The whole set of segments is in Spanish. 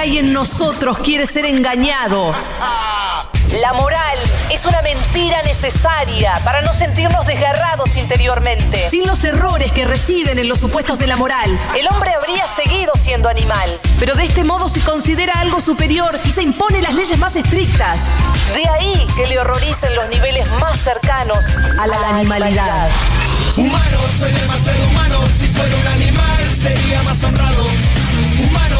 que hay en nosotros quiere ser engañado. La moral es una mentira necesaria para no sentirnos desgarrados interiormente. Sin los errores que residen en los supuestos de la moral, el hombre habría seguido siendo animal. Pero de este modo se considera algo superior y se impone las leyes más estrictas. De ahí que le horroricen los niveles más cercanos a la, animalidad. Humano, soy demasiado humano. Si fuera un animal sería más honrado. Humano,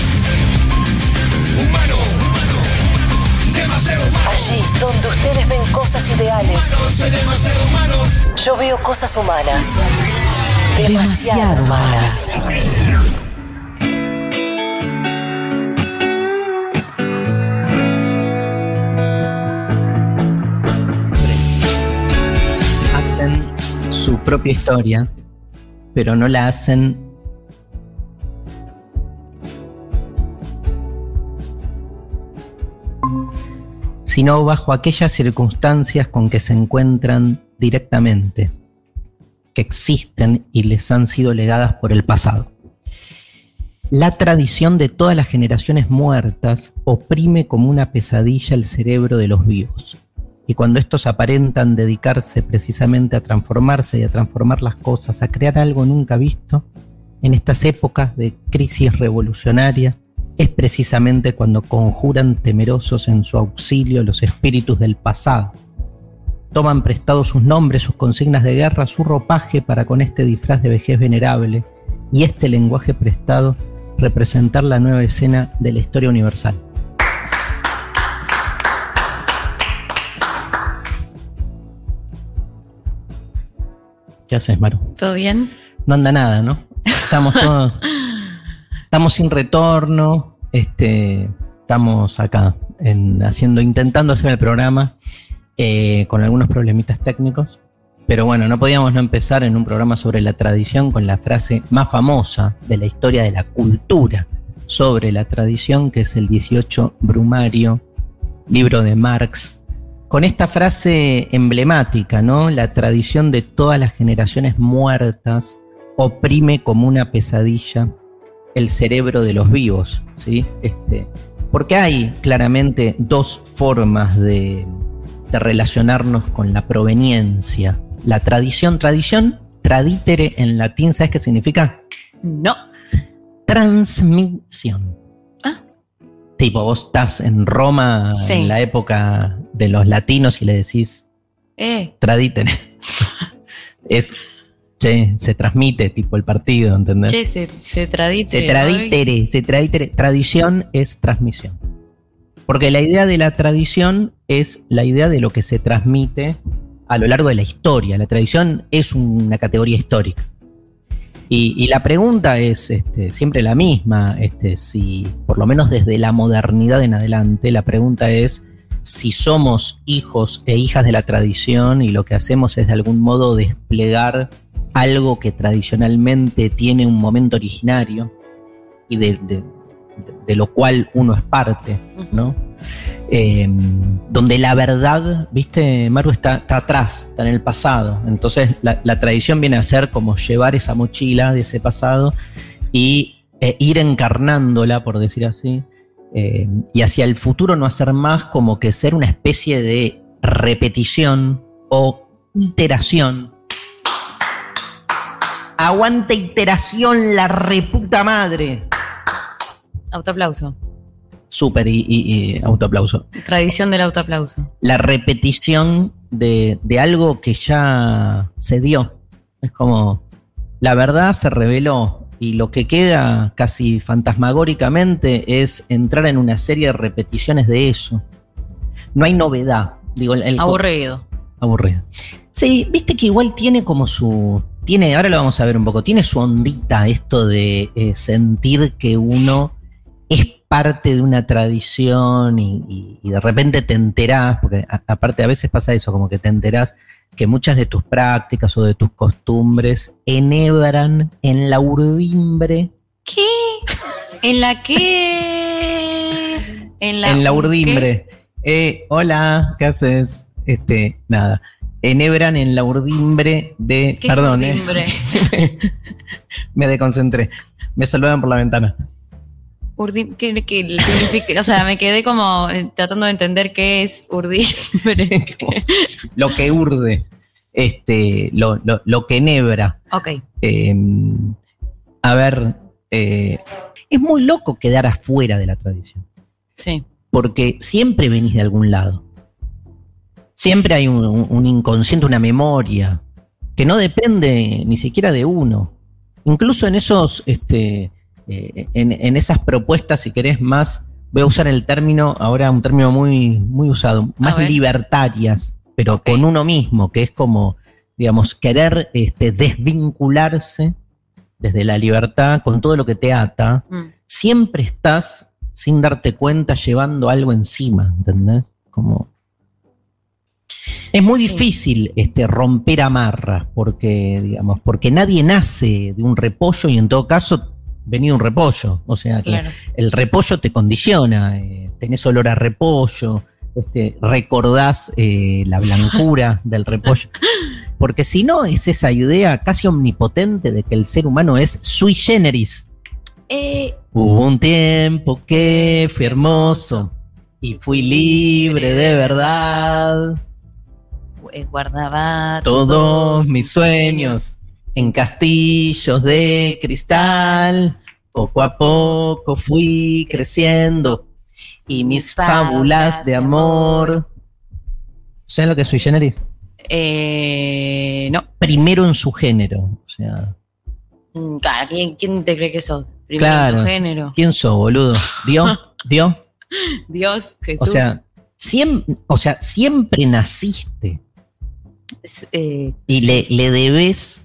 Humano, humano, demasiado humano. Allí donde ustedes ven cosas ideales, demasiado yo veo cosas humanas. Demasiado humanas. hacen su propia historia, pero no la hacen sino bajo aquellas circunstancias con que se encuentran directamente, que existen y les han sido legadas por el pasado. La tradición de todas las generaciones muertas oprime como una pesadilla el cerebro de los vivos. Y cuando estos aparentan dedicarse precisamente a transformarse y a transformar las cosas, a crear algo nunca visto, en estas épocas de crisis revolucionaria, es precisamente cuando conjuran temerosos en su auxilio los espíritus del pasado. Toman prestados sus nombres, sus consignas de guerra, su ropaje para con este disfraz de vejez venerable y este lenguaje prestado representar la nueva escena de la historia universal. ¿Qué haces, Maru? ¿Todo bien? No anda nada, ¿no? Estamos todos. estamos sin retorno. Este. Estamos acá en, haciendo, intentando hacer el programa eh, con algunos problemitas técnicos. Pero bueno, no podíamos no empezar en un programa sobre la tradición con la frase más famosa de la historia de la cultura sobre la tradición, que es el 18 Brumario, libro de Marx, con esta frase emblemática, ¿no? La tradición de todas las generaciones muertas oprime como una pesadilla el cerebro de los vivos, ¿sí? Este, porque hay claramente dos formas de, de relacionarnos con la proveniencia. La tradición, tradición, traditere en latín, ¿sabes qué significa? No. Transmisión. Ah. Tipo, vos estás en Roma Sí. en la época de los latinos y le decís Eh, traditere. es, che, se transmite tipo el partido, ¿entendés? che, se, se tradite. Se traditere, se traditere. Tradición es transmisión. Porque la idea de la tradición es la idea de lo que se transmite a lo largo de la historia. La tradición es una categoría histórica. Y, y la pregunta es este, siempre la misma, este, si por lo menos desde la modernidad en adelante, la pregunta es si somos hijos e hijas de la tradición y lo que hacemos es de algún modo desplegar algo que tradicionalmente tiene un momento originario y de, de- de lo cual uno es parte, ¿no? eh, donde la verdad, viste, Maru está, está atrás, está en el pasado. Entonces la, la tradición viene a ser como llevar esa mochila de ese pasado y eh, ir encarnándola, por decir así, eh, y hacia el futuro no hacer más como que ser una especie de repetición o iteración. Aguante iteración, la reputa madre. Autoaplauso. Súper y, y- y autoaplauso. Tradición del autoaplauso. La repetición de, de algo que ya se dio. Es como, la verdad se reveló y lo que queda casi fantasmagóricamente es entrar en una serie de repeticiones de eso. No hay novedad. Digo, el- el- Aburrido. aburrido. Sí, viste que igual tiene como su. Tiene, ahora lo vamos a ver un poco, tiene su ondita esto de eh, sentir que uno es parte de una tradición y, y- y de repente te enterás, porque a- aparte a veces pasa eso, como que te enterás que muchas de tus prácticas o de tus costumbres enhebran en la urdimbre, ¿Qué? ¿En la qué? En en la urdimbre. Eh, hola, ¿qué haces? Este, nada. Enhebran en la urdimbre de. ¿Qué es perdón, eh. urdimbre? me desconcentré. Me saludan por la ventana. Urdi- ¿qué- qué le significa? O sea, me quedé como eh, tratando de entender qué es urdimbre. Lo que urde. Este, lo, lo- lo que enhebra. ok. Eh, a ver, eh, es muy loco quedar afuera de la tradición. Sí. Porque siempre venís de algún lado. Siempre hay un, inconsciente, una memoria, que no depende ni siquiera de uno. Incluso en esos, este, eh, en, en esas propuestas, si querés más, voy a usar el término, ahora un término muy, muy usado, más libertarias, pero con uno mismo, que es como, digamos, querer este, desvincularse desde la libertad con todo lo que te ata, Mm. siempre estás, sin darte cuenta, llevando algo encima, ¿entendés? Como. Es muy difícil este, romper amarras, porque, digamos, porque nadie nace de un repollo y en todo caso venía un repollo. O sea, que Claro. el repollo te condiciona, eh, tenés olor a repollo, este, recordás eh, la blancura del repollo. Porque si no, es esa idea casi omnipotente de que el ser humano es sui generis. Eh, Hubo un tiempo que fui hermoso y fui libre de verdad. Eh, guardaba Todos mis sueños en castillos de cristal. Poco a poco fui creciendo y mis fábulas de amor. ¿Saben lo que es sui generis? Eh, no. Primero en su género. O sea, Mm, Claro, ¿quién, quién te cree que sos? Primero en Claro. tu género. ¿quién sos, boludo? ¿Dio? ¿Dio? Dios, Jesús. O sea, siempre, o sea, siempre naciste eh, y le, le debes,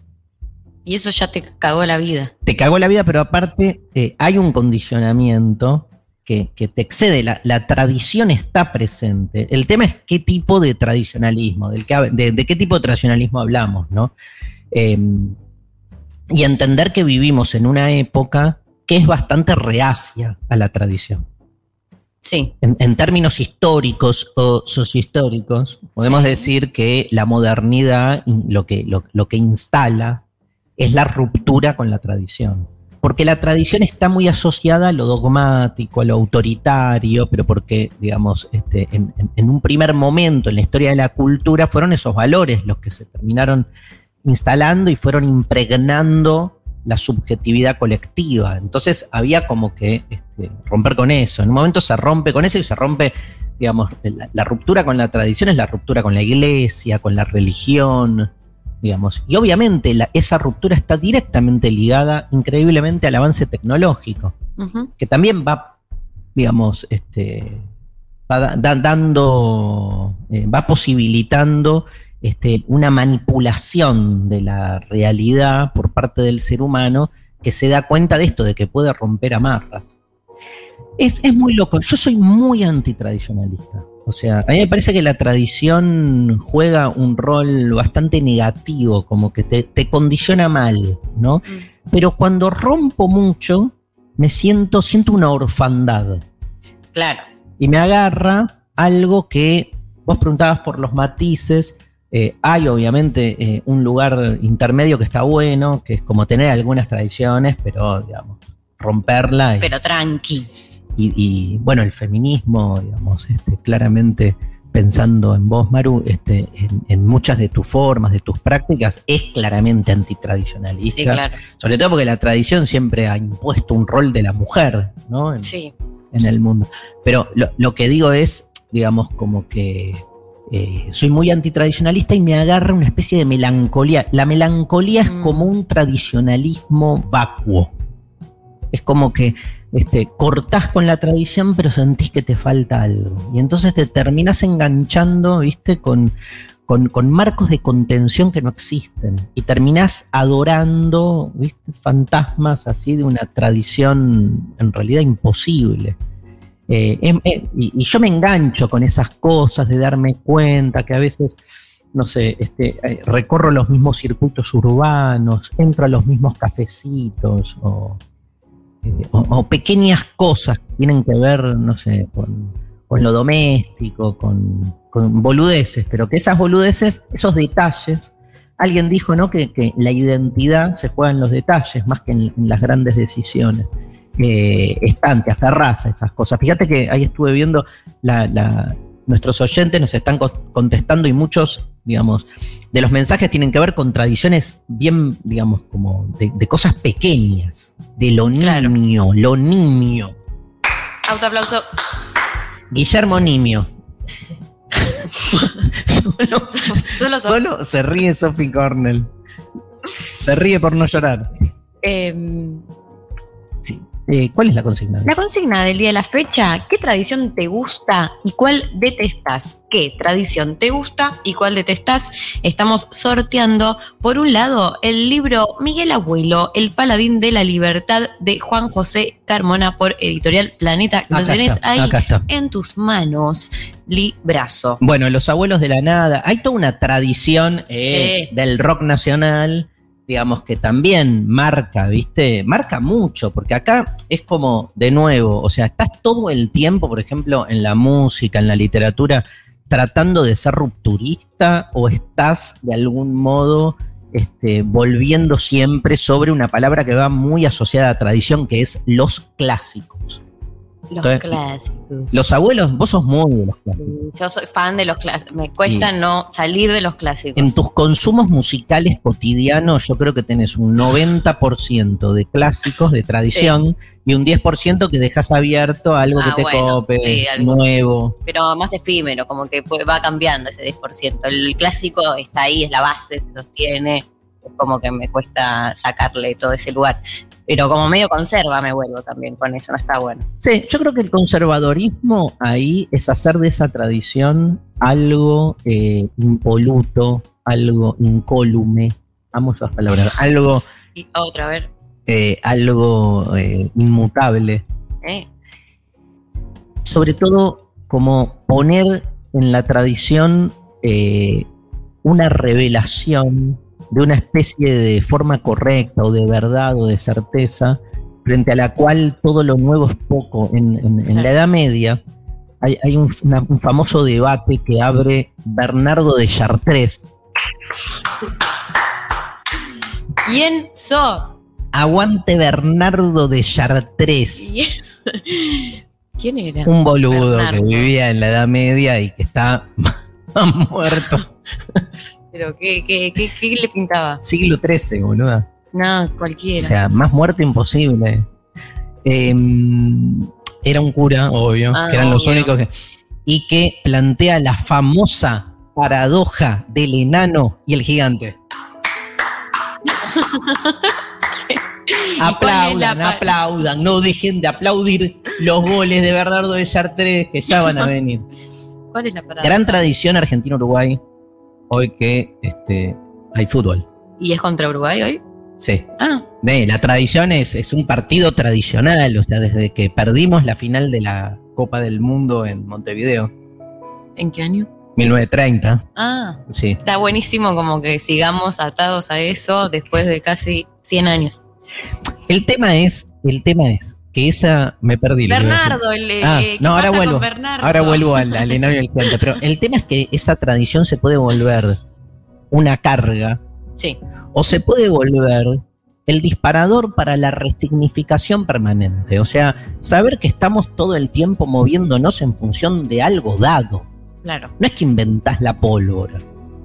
y eso ya te cagó la vida. te cagó la vida, pero aparte eh, hay un condicionamiento que, que te excede, la, la tradición está presente. El tema es qué tipo de tradicionalismo, del que de, de qué tipo de tradicionalismo hablamos, ¿no? Eh, y entender que vivimos en una época que es bastante reacia a la tradición. Sí. En, en términos históricos o sociohistóricos, podemos Sí. decir que la modernidad lo que, lo, lo que instala es la ruptura con la tradición. Porque la tradición está muy asociada a lo dogmático, a lo autoritario, pero porque, digamos, este, en, en- en un primer momento en la historia de la cultura fueron esos valores los que se terminaron instalando y fueron impregnando la subjetividad colectiva. Entonces había como que este, romper con eso. En un momento se rompe con eso y se rompe, digamos, la, la ruptura con la tradición es la ruptura con la iglesia, con la religión, digamos. Y obviamente la- esa ruptura está directamente ligada, increíblemente, al avance tecnológico que también va, digamos, este, va da- da- dando, eh, va posibilitando este, una manipulación de la realidad por parte del ser humano que se da cuenta de esto, de que puede romper amarras. Es, es muy loco. Yo soy muy antitradicionalista. O sea, a mí me parece que la tradición juega un rol bastante negativo, como que te, te condiciona mal, ¿no? Mm. Pero cuando rompo mucho, me siento, siento una orfandad. Claro. y me agarra algo que vos preguntabas por los matices. Eh, hay obviamente eh, un lugar intermedio que está bueno, que es como tener algunas tradiciones, pero digamos, romperla y, Pero tranqui. y- y, bueno, el feminismo, digamos, este, claramente pensando en vos, Maru, este, en, en muchas de tus formas, de tus prácticas, es claramente antitradicionalista. Sí, claro. Sobre todo porque la tradición siempre ha impuesto un rol de la mujer, ¿no? En, Sí. en el mundo. Pero lo, lo que digo es, digamos, como que eh, soy muy antitradicionalista y me agarra una especie de melancolía. La melancolía es Mm. como un tradicionalismo vacuo. Es como que este, cortás con la tradición, pero sentís que te falta algo. Y entonces te terminás enganchando, ¿viste? Con, con, con marcos de contención que no existen. Y terminás adorando, ¿viste? Fantasmas así de una tradición en realidad imposible. Eh, em- eh, y, yo me engancho con esas cosas de darme cuenta que a veces, no sé, este, eh, recorro los mismos circuitos urbanos, entro a los mismos cafecitos o, pequeñas cosas que tienen que ver, no sé, con, lo doméstico, con, con boludeces, pero que esas boludeces, esos detalles, alguien dijo, ¿no? Que, la identidad se juega en los detalles más que en las grandes decisiones. Eh, están, te aferrás a esas cosas. Fíjate que ahí estuve viendo la, la- nuestros oyentes nos están co- contestando y muchos, digamos, de los mensajes tienen que ver con tradiciones bien, digamos, como de, de cosas pequeñas, de lo Claro. nimio, lo nimio. Autoaplauso. Guillermo Nimio. solo, Solo se ríe Sophie Cornell. Se ríe por no llorar. Sí. Eh, ¿Cuál es la consigna? La consigna del día de la fecha, ¿qué tradición te gusta y cuál detestas? ¿Qué tradición te gusta y cuál detestas? Estamos sorteando, por un lado, el libro Miguel Abuelo, El Paladín de la Libertad de Juan José Carmona por Editorial Planeta. Lo Acá tenés está, ahí acá está. en tus manos, librazo. Bueno, los abuelos de la nada. Hay toda una tradición eh, del rock nacional, digamos, que también marca, ¿viste? Marca mucho, porque acá es como, de nuevo, o sea, estás todo el tiempo, por ejemplo, en la música, en la literatura, tratando de ser rupturista o estás de algún modo este, volviendo siempre sobre una palabra que va muy asociada a tradición, que es los clásicos. Los Entonces, clásicos. Los abuelos, vos sos muy de los clásicos. Yo soy fan de los clásicos. Me cuesta no salir de los clásicos. En tus consumos musicales cotidianos, yo creo que tenés un 90% de clásicos, de tradición, y un 10% que dejas abierto a algo Ah, que te bueno, cope, sí, algo. nuevo. pero más efímero, como que va cambiando ese 10%. El clásico está ahí, es la base, se sostiene, es como que me cuesta sacarle todo ese lugar. Pero como medio conserva me vuelvo también con eso, no está bueno. Sí, yo creo que el conservadorismo ahí es hacer de esa tradición algo eh, impoluto, algo incólume, amo esas palabras, algo, Y otra, a ver, eh, algo eh, inmutable. ¿eh? sobre todo como poner en la tradición una revelación de una especie de forma correcta o de verdad o de certeza, frente a la cual todo lo nuevo es poco. En, en- en la Edad Media hay, hay un, una- un famoso debate que abre Bernardo de Chartres. ¿Quién sos? Aguante Bernardo de Chartres. ¿Quién era? Un boludo Bernardo. que vivía en la Edad Media y que está muerto. Pero ¿qué, qué, qué, qué le pintaba? Siglo XIII, boluda. No, O cualquiera. sea, más muerto imposible. Em, era un cura, obvio, Ah, que eran los únicos que. Y que plantea la famosa paradoja del enano y el gigante. aplaudan, aplaudan, no dejen de aplaudir los goles de Bernardo de Chartres que ya van a venir. ¿Cuál es la parada? Gran tradición Argentina-Uruguay, hoy que este, hay fútbol. ¿Y es contra Uruguay hoy? Sí. Ah, la tradición es, es un partido tradicional, o sea, desde que perdimos la final de la Copa del Mundo en Montevideo, ¿en qué año? 1930, Ah, sí. está buenísimo como que sigamos atados a eso después de casi 100 años. El tema es, el tema es que esa me perdí. Bernardo, el, eh, Ah, ¿qué no, ahora vuelvo. Ahora vuelvo al, al enano al gigante. Pero el tema es que esa tradición se puede volver una carga Sí, o se puede volver el disparador para la resignificación permanente. O sea, saber que estamos todo el tiempo moviéndonos en función de algo dado. claro. No es que inventás la pólvora,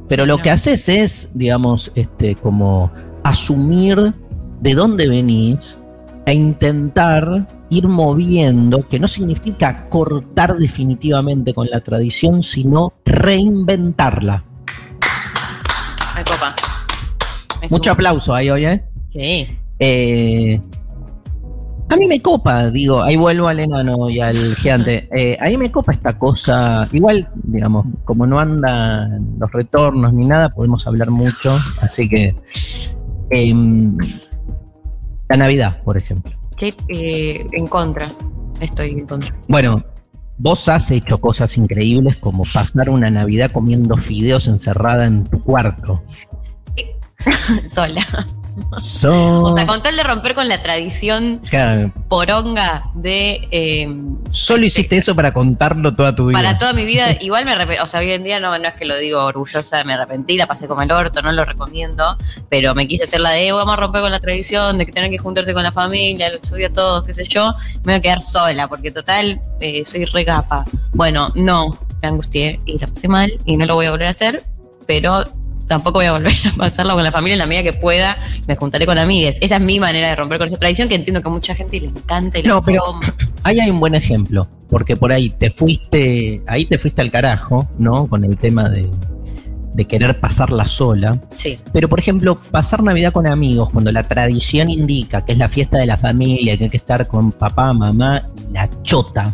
pero Sí, lo no. que haces es, digamos, este, como asumir de dónde venís e intentar ir moviendo, que no significa cortar definitivamente con la tradición, sino reinventarla. Me copa. Me Mucho aplauso ahí hoy, ¿eh? Sí. Eh, a mí me copa, digo, ahí vuelvo al enano y al gigante. Eh, a mí me copa esta cosa. Igual, digamos, como no andan los retornos ni nada, podemos hablar mucho. Así que. em, la Navidad, por ejemplo. Que, eh, en contra. Estoy en contra. Bueno, vos has hecho cosas increíbles como pasar una Navidad comiendo fideos encerrada en tu cuarto. Sola. So- O sea, con tal de romper con la tradición Claro, poronga de. eh, solo hiciste eso para contarlo toda tu vida. para toda mi vida, igual me arrepentí. O sea, hoy en día no, no es que lo digo orgullosa, me arrepentí, la pasé como el orto, no lo recomiendo. Pero me quise hacer la de, "Eh, vamos a romper con la tradición de que tienen que juntarse con la familia, los subí a todos, qué sé yo. Me voy a quedar sola, porque total, eh, soy regapa. Bueno, no, me angustié y la pasé mal y no lo voy a volver a hacer, pero tampoco voy a volver a pasarlo con la familia en la medida que pueda. Me juntaré con amigues. Esa es mi manera de romper con esa tradición que entiendo que a mucha gente le encanta y le No, pero- Ahí hay un buen ejemplo, porque por ahí te fuiste, ahí te fuiste al carajo, ¿no? Con el tema de, de querer pasarla sola. Sí, Pero, por ejemplo, pasar Navidad con amigos, cuando la tradición indica que es la fiesta de la familia, que hay que estar con papá, mamá y la chota.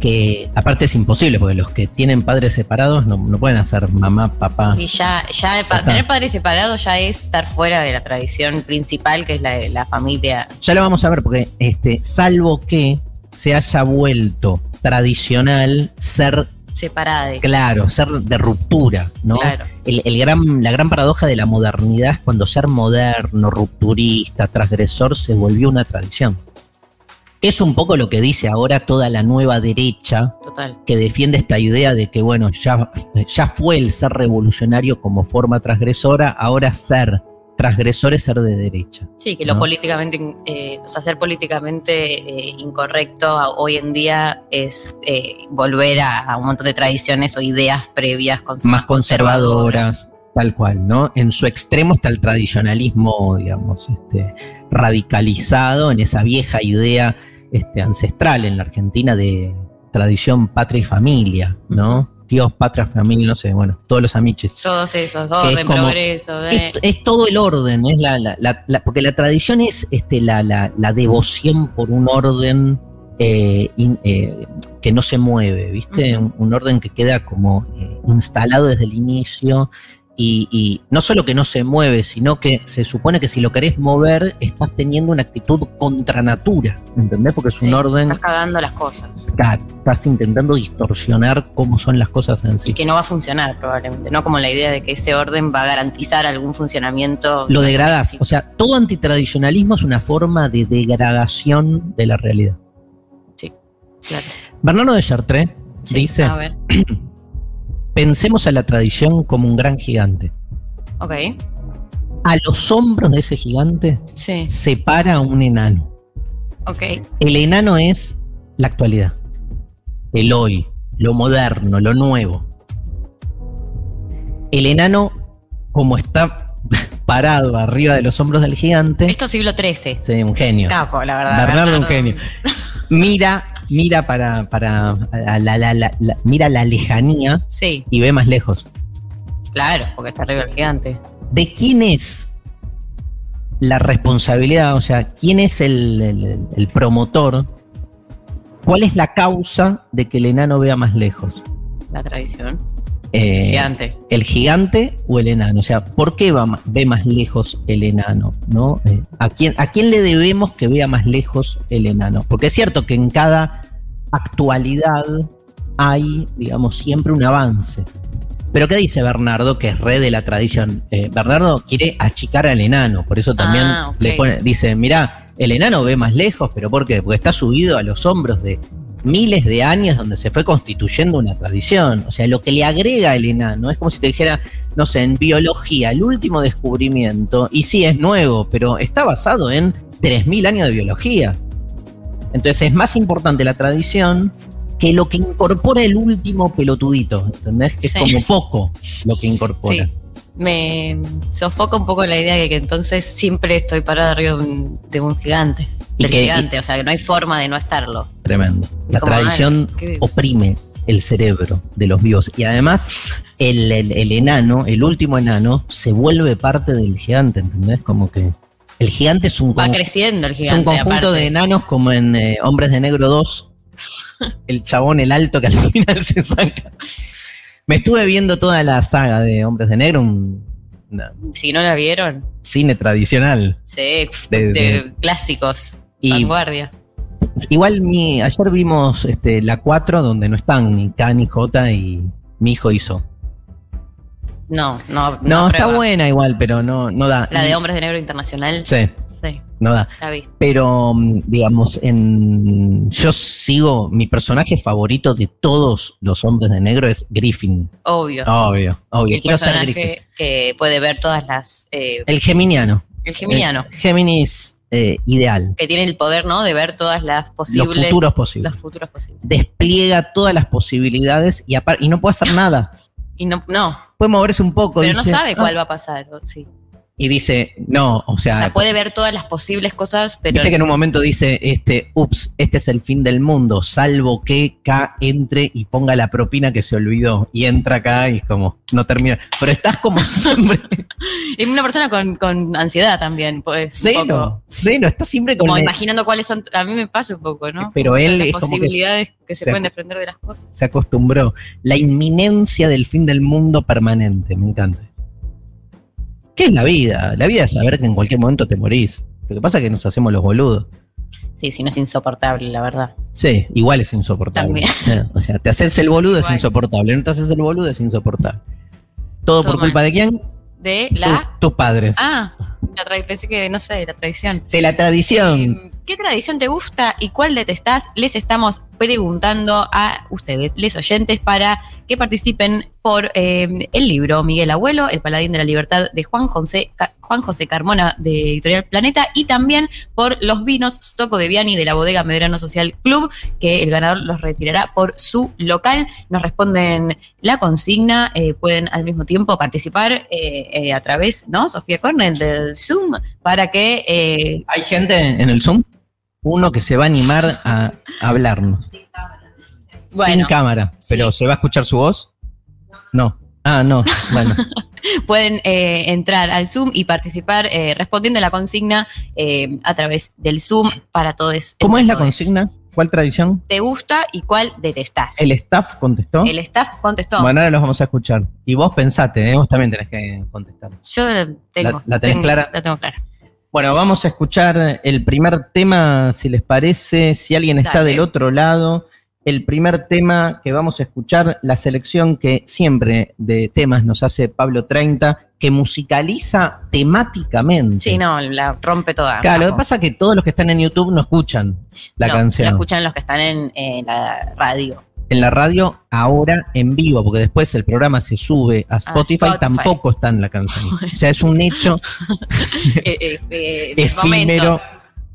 Que aparte es imposible, porque los que tienen padres separados no, no pueden hacer mamá, papá. Y ya, ya, tener padres separados ya es estar fuera de la tradición principal, que es la de la familia. Ya lo vamos a ver, porque este, salvo que se haya vuelto tradicional ser Separada. Claro, ser de ruptura, ¿no? Claro. El, el gran, la gran paradoja de la modernidad es cuando ser moderno, rupturista, transgresor se volvió una tradición. Es un poco lo que dice ahora toda la nueva derecha Total. que defiende esta idea de que, bueno, ya, ya fue el ser revolucionario como forma transgresora, ahora ser transgresor es ser de derecha. Sí, que lo políticamente, eh, o sea, ser políticamente eh, incorrecto hoy en día es eh, volver a, a un montón de tradiciones o ideas previas Más conservadoras, tal cual, ¿no? En su extremo está el tradicionalismo, digamos, este, radicalizado en esa vieja idea este, ancestral en la Argentina de tradición patria y familia, ¿no? Dios, patria, familia, no sé, bueno, todos los amiches. Todos esos, orden, es como- progreso, de- Es, es todo el orden, es la, la- la- la- porque la tradición es este, la, la- la devoción por un orden eh, in- eh, que no se mueve, ¿viste? Un, un orden que queda como eh, instalado desde el inicio y, y no solo que no se mueve, sino que se supone que si lo querés mover estás teniendo una actitud contra natura, ¿entendés? Porque es un Sí, orden, Estás cagando las cosas. claro, estás intentando distorsionar cómo son las cosas en sí. Y que no va a funcionar probablemente, no como la idea de que ese orden va a garantizar algún funcionamiento. lo degradás. Sí. O sea, todo antitradicionalismo es una forma de degradación de la realidad. Claro. Bernardo de Chartres Sí, dice, A ver, pensemos a la tradición como un gran gigante. ok. A los hombros de ese gigante Sí, se para un enano. ok. El enano es la actualidad, el hoy, lo moderno, lo nuevo. El enano, como está parado arriba de los hombros del gigante, Esto es siglo XIII. sí, un genio. Capo, la verdad. Bernardo un genio. Mira, mira para, para a la, la- la- la- mira la lejanía Sí, y ve más lejos. claro, porque está arriba el gigante. ¿De quién es la responsabilidad? O sea, ¿quién es el, el- el promotor? ¿Cuál es la causa de que el enano vea más lejos? La tradición. Eh, Gigante. ¿El gigante o el enano? O sea, ¿por qué va ve más lejos el enano? ¿no? Eh, ¿a, quién, ¿A quién le debemos que vea más lejos el enano? Porque es cierto que en cada actualidad hay, digamos, siempre un avance. Pero ¿qué dice Bernardo, que es re de la tradición? Eh, Bernardo quiere achicar al enano, por eso también Ah, le pone, dice, mirá, El enano ve más lejos, pero ¿por qué? Porque está subido a los hombros de miles de años donde se fue constituyendo una tradición. O sea, lo que le agrega el enano es como si te dijera, no sé, en biología, el último descubrimiento, y sí es nuevo, pero está basado en 3.000 años de biología. Entonces es más importante la tradición que lo que incorpora el último pelotudito, ¿entendés? Que es como poco lo que incorpora. Sí. Me sofoca un poco la idea de que entonces siempre estoy parada arriba de un, de un gigante. Y que- gigante, o sea, que no hay forma de no estarlo. Tremendo. La Como, tradición ay, oprime el cerebro de los vivos. Y además, el, el- el enano, el último enano, se vuelve parte del gigante, ¿entendés? Como que el gigante es un, Va con- creciendo el es un gigante. conjunto aparte. de enanos como en eh, Hombres de Negro 2. El chabón, el alto que al final se saca. Me estuve viendo toda la saga de Hombres de Negro, un una- Si no la vieron, cine tradicional. sí, De- de, de- clásicos. Y vanguardia. Igual mi, ayer vimos este, la 4 donde no están ni K ni J y mi hijo hizo. No, no, No, está prueba. buena igual, pero no, no da. La de Hombres de Negro Internacional. Sí, Sí, no da. la vi. Pero, mm, digamos, en yo sigo, mi personaje favorito de todos los hombres de negro es Griffin. Obvio. Obvio, obvio. el Quiero ser Griffin. que puede ver todas las. eh, El geminiano. el geminiano. El Géminis eh, ideal. que tiene el poder, ¿no? De ver todas las posibles. Los futuros posibles. Los futuros posibles. Despliega todas las posibilidades y, y no puede hacer nada. Y no, no, Puede moverse un poco. pero no sabe cuál "Ah", va a pasar. Sí. Y dice, no, o sea, O sea, puede ver todas las posibles cosas, pero. Viste que en un momento dice, este, ups, este es el fin del mundo, salvo que K entre y ponga la propina que se olvidó. Y entra acá y es como, no termina. Pero estás como siempre. Es una persona con, con ansiedad también, pues. cero, cero, estás siempre Como la- imaginando cuáles son. A mí me pasa un poco, ¿no? Pero él las es como que posibilidades que se, se- pueden desprender de las cosas. se acostumbró. La inminencia del fin del mundo permanente, me encanta. ¿Qué es la vida? La vida es saber que en cualquier momento te morís. Lo que pasa es que nos hacemos los boludos. Sí, sí, no es insoportable, la verdad. Sí, igual es insoportable. También. O sea, te haces el boludo es insoportable, no te haces el boludo es insoportable. ¿Todo, por culpa de quién? De la. Tu- tus padres. Ah, la tra- pensé que, no sé, la tradición. De la tradición. Eh, ¿Qué tradición te gusta y cuál detestás? Les estamos preguntando a ustedes, les oyentes, para que participen por eh, el libro Miguel Abuelo, El Paladín de la Libertad de Juan José, Juan José Carmona de Editorial Planeta y también por los vinos Stocco de Viani de la bodega Medrano Social Club, que el ganador los retirará por su local. Nos responden la consigna, eh, pueden al mismo tiempo participar eh, eh, a través, ¿no? Sofía Cornell del Zoom, para que Hay gente en el Zoom, uno que se va a animar a hablarnos. Sin Bueno, cámara. sí. Pero ¿se va a escuchar su voz? No. Ah, no. Bueno. pueden eh, entrar al Zoom y participar eh, respondiendo a la consigna eh, a través del Zoom para todos. ¿Cómo es la consigna? ¿Cuál tradición? ¿Te gusta y cuál detestás? El staff contestó. El staff contestó. Bueno, ahora los vamos a escuchar. Y vos pensate, vos también tenés que contestar. Yo tengo. ¿La- la tenés tengo- clara? La tengo clara. Bueno, vamos a escuchar el primer tema, si les parece, si alguien está Dale. del otro lado. El primer tema que vamos a escuchar, la selección que siempre de temas nos hace Pablo 30, que musicaliza temáticamente. Sí, no, la rompe toda. Claro, lo que pasa es que todos los que están en YouTube no escuchan la No, canción. La escuchan los que están en, en la radio. En la radio, ahora en vivo, porque después el programa se sube a Spotify, Spotify. tampoco está en la canción. O sea, es un hecho Eh, eh, eh, efímero momento.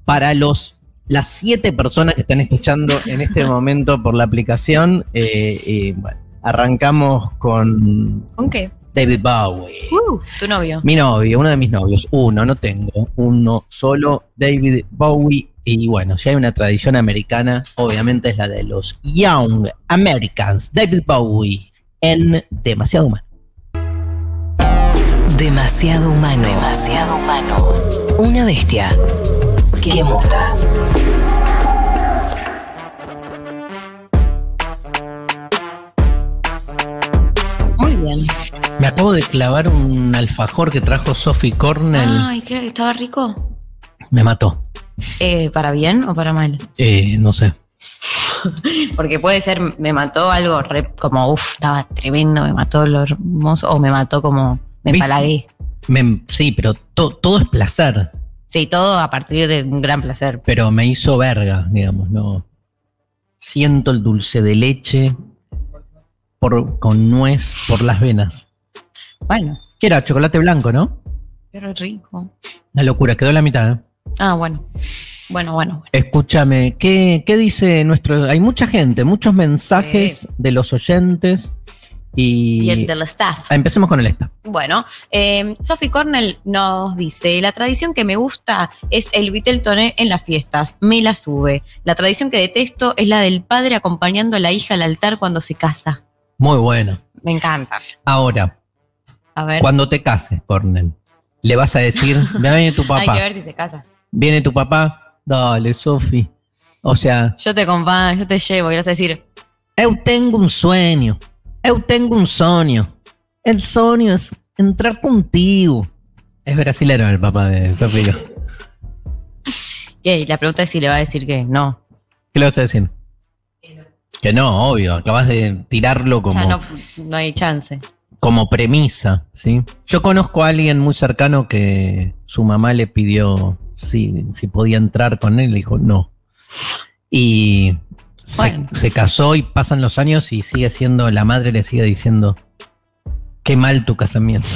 para los las siete personas que están escuchando en este momento por la aplicación. eh, eh, bueno, arrancamos con ¿Con qué? David Bowie. Uh, tu novio. Mi novio, uno de mis novios, uno, no tengo, uno solo, David Bowie. Y bueno, si hay una tradición americana, obviamente es la de los Young Americans, David Bowie, en Demasiado Humano. Demasiado humano. Demasiado humano. Una bestia que muta. Muy bien. Me acabo de clavar un alfajor que trajo Sophie Cornell. Ay, ¿qué? ¿Estaba rico? Me mató. Eh, ¿Para bien o para mal? Eh, no sé. Porque puede ser, me mató algo re- como, uff, estaba tremendo, me mató lo hermoso, o me mató como, me empalagué. Sí, pero to- todo es placer. Sí, todo a partir de un gran placer. Pero me hizo verga, digamos, no. Siento el dulce de leche por, con nuez por las venas. Bueno, ¿Qué era? Chocolate blanco, ¿no? pero rico. La locura, quedó la mitad. ¿eh? Ah, bueno. Bueno, bueno, bueno. Escúchame, ¿qué, qué dice nuestro...? Hay mucha gente, muchos mensajes de los oyentes y... Y el del staff. Empecemos con el esta. Bueno, eh, Sophie Cornell nos dice, la tradición que me gusta es el Vitel Toné en las fiestas, me la sube. La tradición que detesto es la del padre acompañando a la hija al altar cuando se casa. Muy bueno. Me encanta. Ahora, A ver, cuando te cases, Cornel, le vas a decir, "Ve, viene tu hay papá, que ver si se casa. viene tu papá, dale, Sofi. O sea, Yo te acompaño, yo te llevo y vas a decir, eu tengo un sueño, eu tengo un sueño. El sueño es entrar contigo. Es brasilero el papá de Sofía. ¿qué? Y la pregunta es si le va a decir que no. ¿Qué le vas a decir? Que no, obvio, acabas de tirarlo como... Ya no, no hay chance. como premisa, ¿sí? Yo conozco a alguien muy cercano que su mamá le pidió si, si podía entrar con él, le dijo no. Y Bueno. se casó y pasan los años y sigue siendo, la madre le sigue diciendo, qué mal tu casamiento.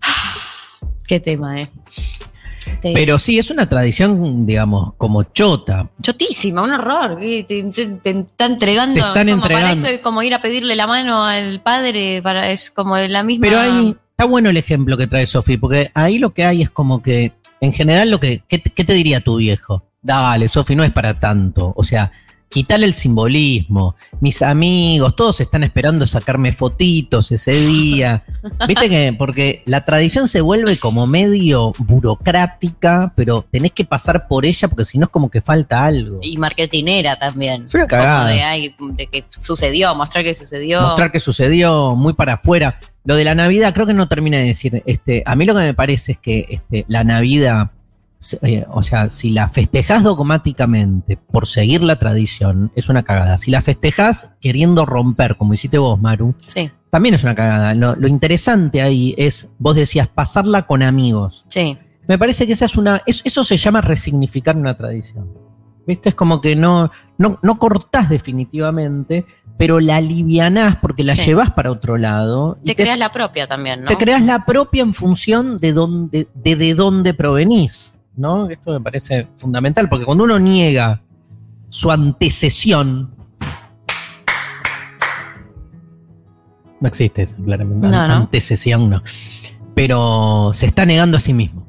Qué tema, ¿eh? Te- Pero sí, es una tradición, digamos, como chota. Chotísima, un horror. Te, te- te está entregando. Te están como Para entregando. eso es como ir a pedirle la mano al padre. Para, es como la misma. Pero ahí está bueno el ejemplo que trae Sofi, porque ahí lo que hay es como que, en general, lo que, ¿qué, te- qué te diría tu viejo? Dale, Sofi, no es para tanto. O sea, quitarle el simbolismo. Mis amigos, todos están esperando sacarme fotitos ese día. Viste que, porque la tradición se vuelve como medio burocrática, pero tenés que pasar por ella porque si no es como que falta algo. Y marketinera también. Es una cagada. Como de, ay, de que sucedió, mostrar que sucedió. mostrar que sucedió muy para afuera. Lo de la Navidad creo que no termina de decir, este, a mí lo que me parece es que este, la Navidad, eh, o sea, si la festejás dogmáticamente por seguir la tradición, es una cagada. Si la festejás queriendo romper, como hiciste vos, Maru, Sí, también es una cagada. Lo, lo interesante ahí es, vos decías, pasarla con amigos. sí. Me parece que esa es una, es- eso se llama resignificar una tradición. ¿Viste? Es como que no, no, no cortás definitivamente, pero la alivianás porque la Sí. llevas para otro lado. y Te creas la propia también, ¿no? te creas la propia en función de dónde, de, de dónde provenís. ¿No? Esto me parece fundamental, porque cuando uno niega su antecesión. No existe eso, claramente. No, no. Antecesión no. Pero se está negando a sí mismo.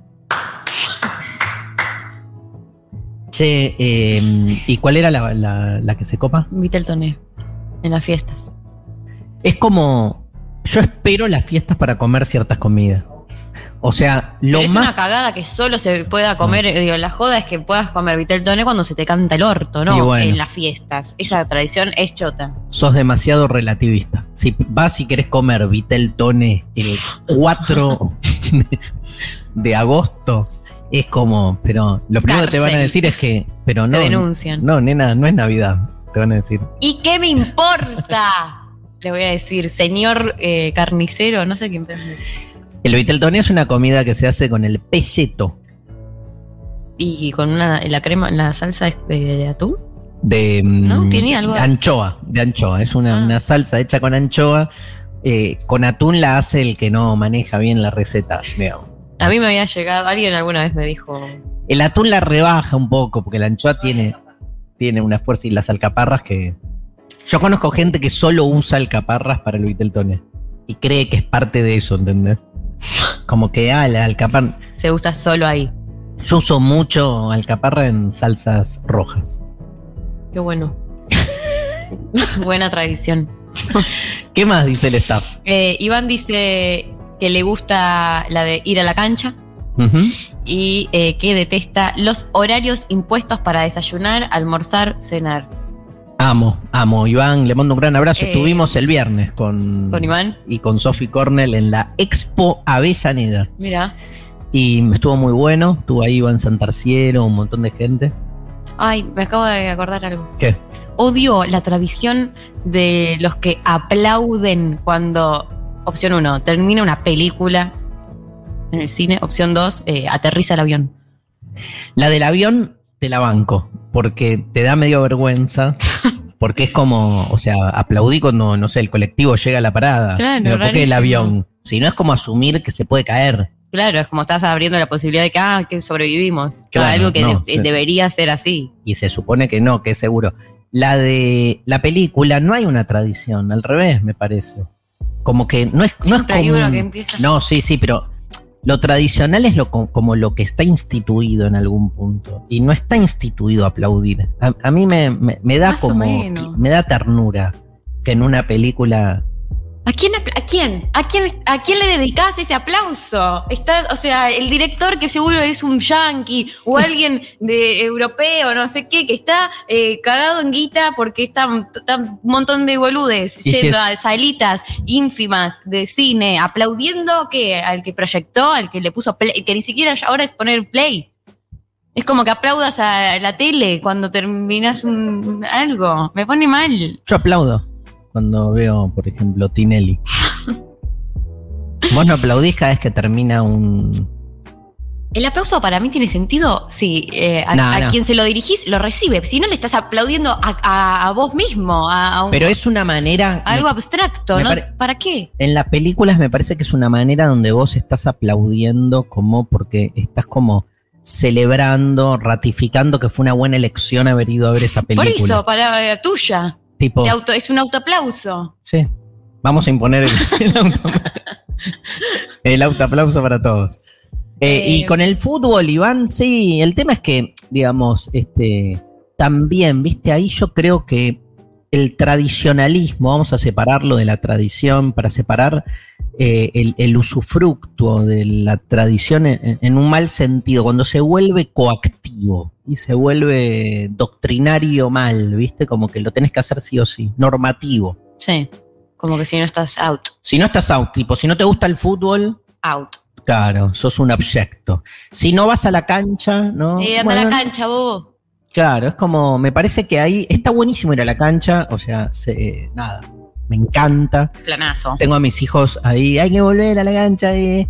Che, eh, ¿y cuál era la, la- la que se copa? Viste el toné en las fiestas. Es como. Yo espero las fiestas para comer ciertas comidas. O sea, lo Pero es más. una cagada que solo se pueda comer, digo, la joda es que puedas comer vitel toné cuando se te canta el orto, ¿no? Bueno. En las fiestas. Esa tradición es chota. sos demasiado relativista. Si vas y querés comer Vitel Tone el 4 de agosto, es como, pero lo primero que te van a decir es que, pero no, te denuncian. no, nena, no es Navidad, te van a decir. ¿Y qué me importa? Le voy a decir, señor eh, carnicero, no sé quién pensó. El Vitel Tone es una comida que se hace con el pelleto Y con una, la crema, la salsa de, de atún. de ¿No? mm, ¿Tiene algo? anchoa, de anchoa, es una, Ah. una salsa hecha con anchoa. eh, con atún la hace el que no maneja bien la receta, digamos. A mí me había llegado, alguien alguna vez me dijo, El atún la rebaja un poco, porque la anchoa tiene, tiene una fuerza y las alcaparras que. Yo conozco gente que solo usa alcaparras para el Viteltoné. Y cree que es parte de eso, ¿entendés? Como que, ah, la alcaparra. se usa solo ahí. Yo uso mucho alcaparra en salsas rojas. Qué bueno. Buena tradición. ¿Qué más dice el staff? Eh, Iván dice que le gusta la de ir a la cancha y eh, que detesta los horarios impuestos para desayunar, almorzar, cenar. Amo, amo. Iván, le mando un gran abrazo. Eh, Estuvimos el viernes con, Con Iván, y con Sophie Cornell en la Expo Avellaneda. mira. Y estuvo muy bueno. Estuvo ahí Iván Santarciero, un montón de gente. Ay, me acabo de acordar algo. ¿Qué? Odio la tradición de los que aplauden cuando, opción uno, termina una película en el cine. Opción 2, eh, aterriza el avión. La del avión te la banco, porque te da medio vergüenza. Porque es como, o sea, aplaudí cuando, no sé, el colectivo llega a la parada. Claro, Digo, ¿Por qué el avión? Si no es como asumir que se puede caer. Claro, es como estás abriendo la posibilidad de que, ah, que sobrevivimos. Claro, Algo que no, de- sí. debería ser así. Y se supone que no, que es seguro. La de la película no hay una tradición, al revés, me parece. Como que no es, no es hay uno común. que empieza. No, sí, sí, pero lo tradicional es lo co- como lo que está instituido en algún punto. Y no está instituido aplaudir. A, a mí me, me- me da Más como. Me da ternura que en una película. ¿A quién, a quién? ¿A quién, a quién le dedicás ese aplauso? Está, o sea, el director que seguro es un yankee o alguien de europeo, no sé qué, que está eh, cagado en guita porque están está un montón de boludes Y si yendo es- a salitas ínfimas de cine, aplaudiendo que al que proyectó, al que le puso play, que ni siquiera ahora es poner play. Es como que aplaudas a la tele cuando terminas un- algo. Me pone mal. Yo aplaudo cuando veo, por ejemplo, Tinelli. Vos no aplaudís cada vez que termina un. El aplauso para mí tiene sentido si eh, a, No, a no. quien se lo dirigís lo recibe. Si no le estás aplaudiendo a, a- a vos mismo, un- Pero es una manera. algo abstracto, me ¿no? ¿Para qué? En las películas me parece que es una manera donde vos estás aplaudiendo como porque estás como celebrando, ratificando que fue una buena elección haber ido a ver esa película. Por eso, para eh, tuya. Tipo, Te auto- es un autoaplauso. sí, vamos a imponer el, el auto, el autoaplauso para todos. Eh, Eh, y con el fútbol, Iván, sí, el tema es que, digamos, este, también, viste, ahí yo creo que el tradicionalismo, vamos a separarlo de la tradición para separar eh, el, el usufructo de la tradición en, en un mal sentido, cuando se vuelve coactivo y se vuelve doctrinario mal, viste, como que lo tenés que hacer sí o sí, normativo. Sí. Como que si no estás out. Si no estás out, tipo, si no te gusta el fútbol, Out. claro, sos un abyecto. Si no vas a la cancha, ¿no? Eh, anda a la cancha, bobo. Claro, es como, me parece que ahí está buenísimo ir a la cancha, o sea, se- nada, me encanta. Planazo. Tengo a mis hijos ahí, hay que volver a la cancha eh.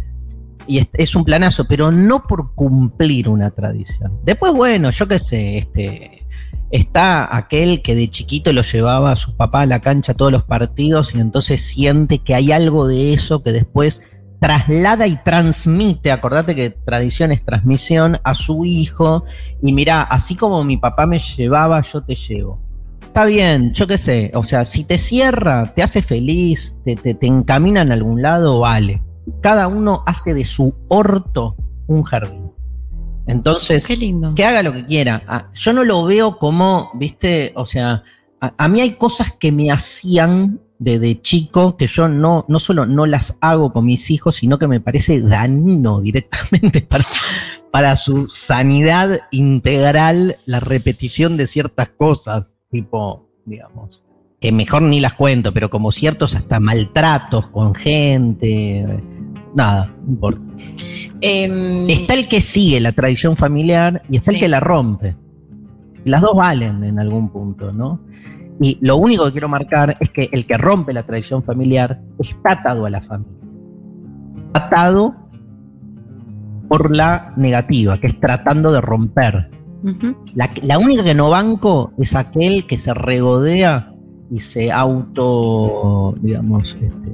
y es, es un planazo, pero no por cumplir una tradición. Después, bueno, yo qué sé, este, está aquel que de chiquito lo llevaba a su papá a la cancha a todos los partidos y entonces siente que hay algo de eso que después traslada y transmite, acordate que tradición es transmisión, a su hijo y mira, así como mi papá me llevaba, yo te llevo. Está bien, yo qué sé, o sea, si te cierra, te hace feliz, te, te, te encamina en algún lado, vale. Cada uno hace de su orto un jardín. Entonces, Qué lindo. que haga lo que quiera. Ah, Yo no lo veo como, viste, o sea, a, a mí hay cosas que me hacían desde chico que yo no, no solo no las hago con mis hijos, sino que me parece dañino directamente para, para su sanidad integral la repetición de ciertas cosas, tipo, digamos, que mejor ni las cuento, pero como ciertos hasta maltratos con gente, nada, no importa. Em, Está el que sigue la tradición familiar y está Sí. el que la rompe. Las dos valen en algún punto, ¿no? Y lo único que quiero marcar es que el que rompe la tradición familiar está atado a la familia. Atado por la negativa, que es tratando de romper. La, la única que no banco es aquel que se regodea y se auto, digamos, este,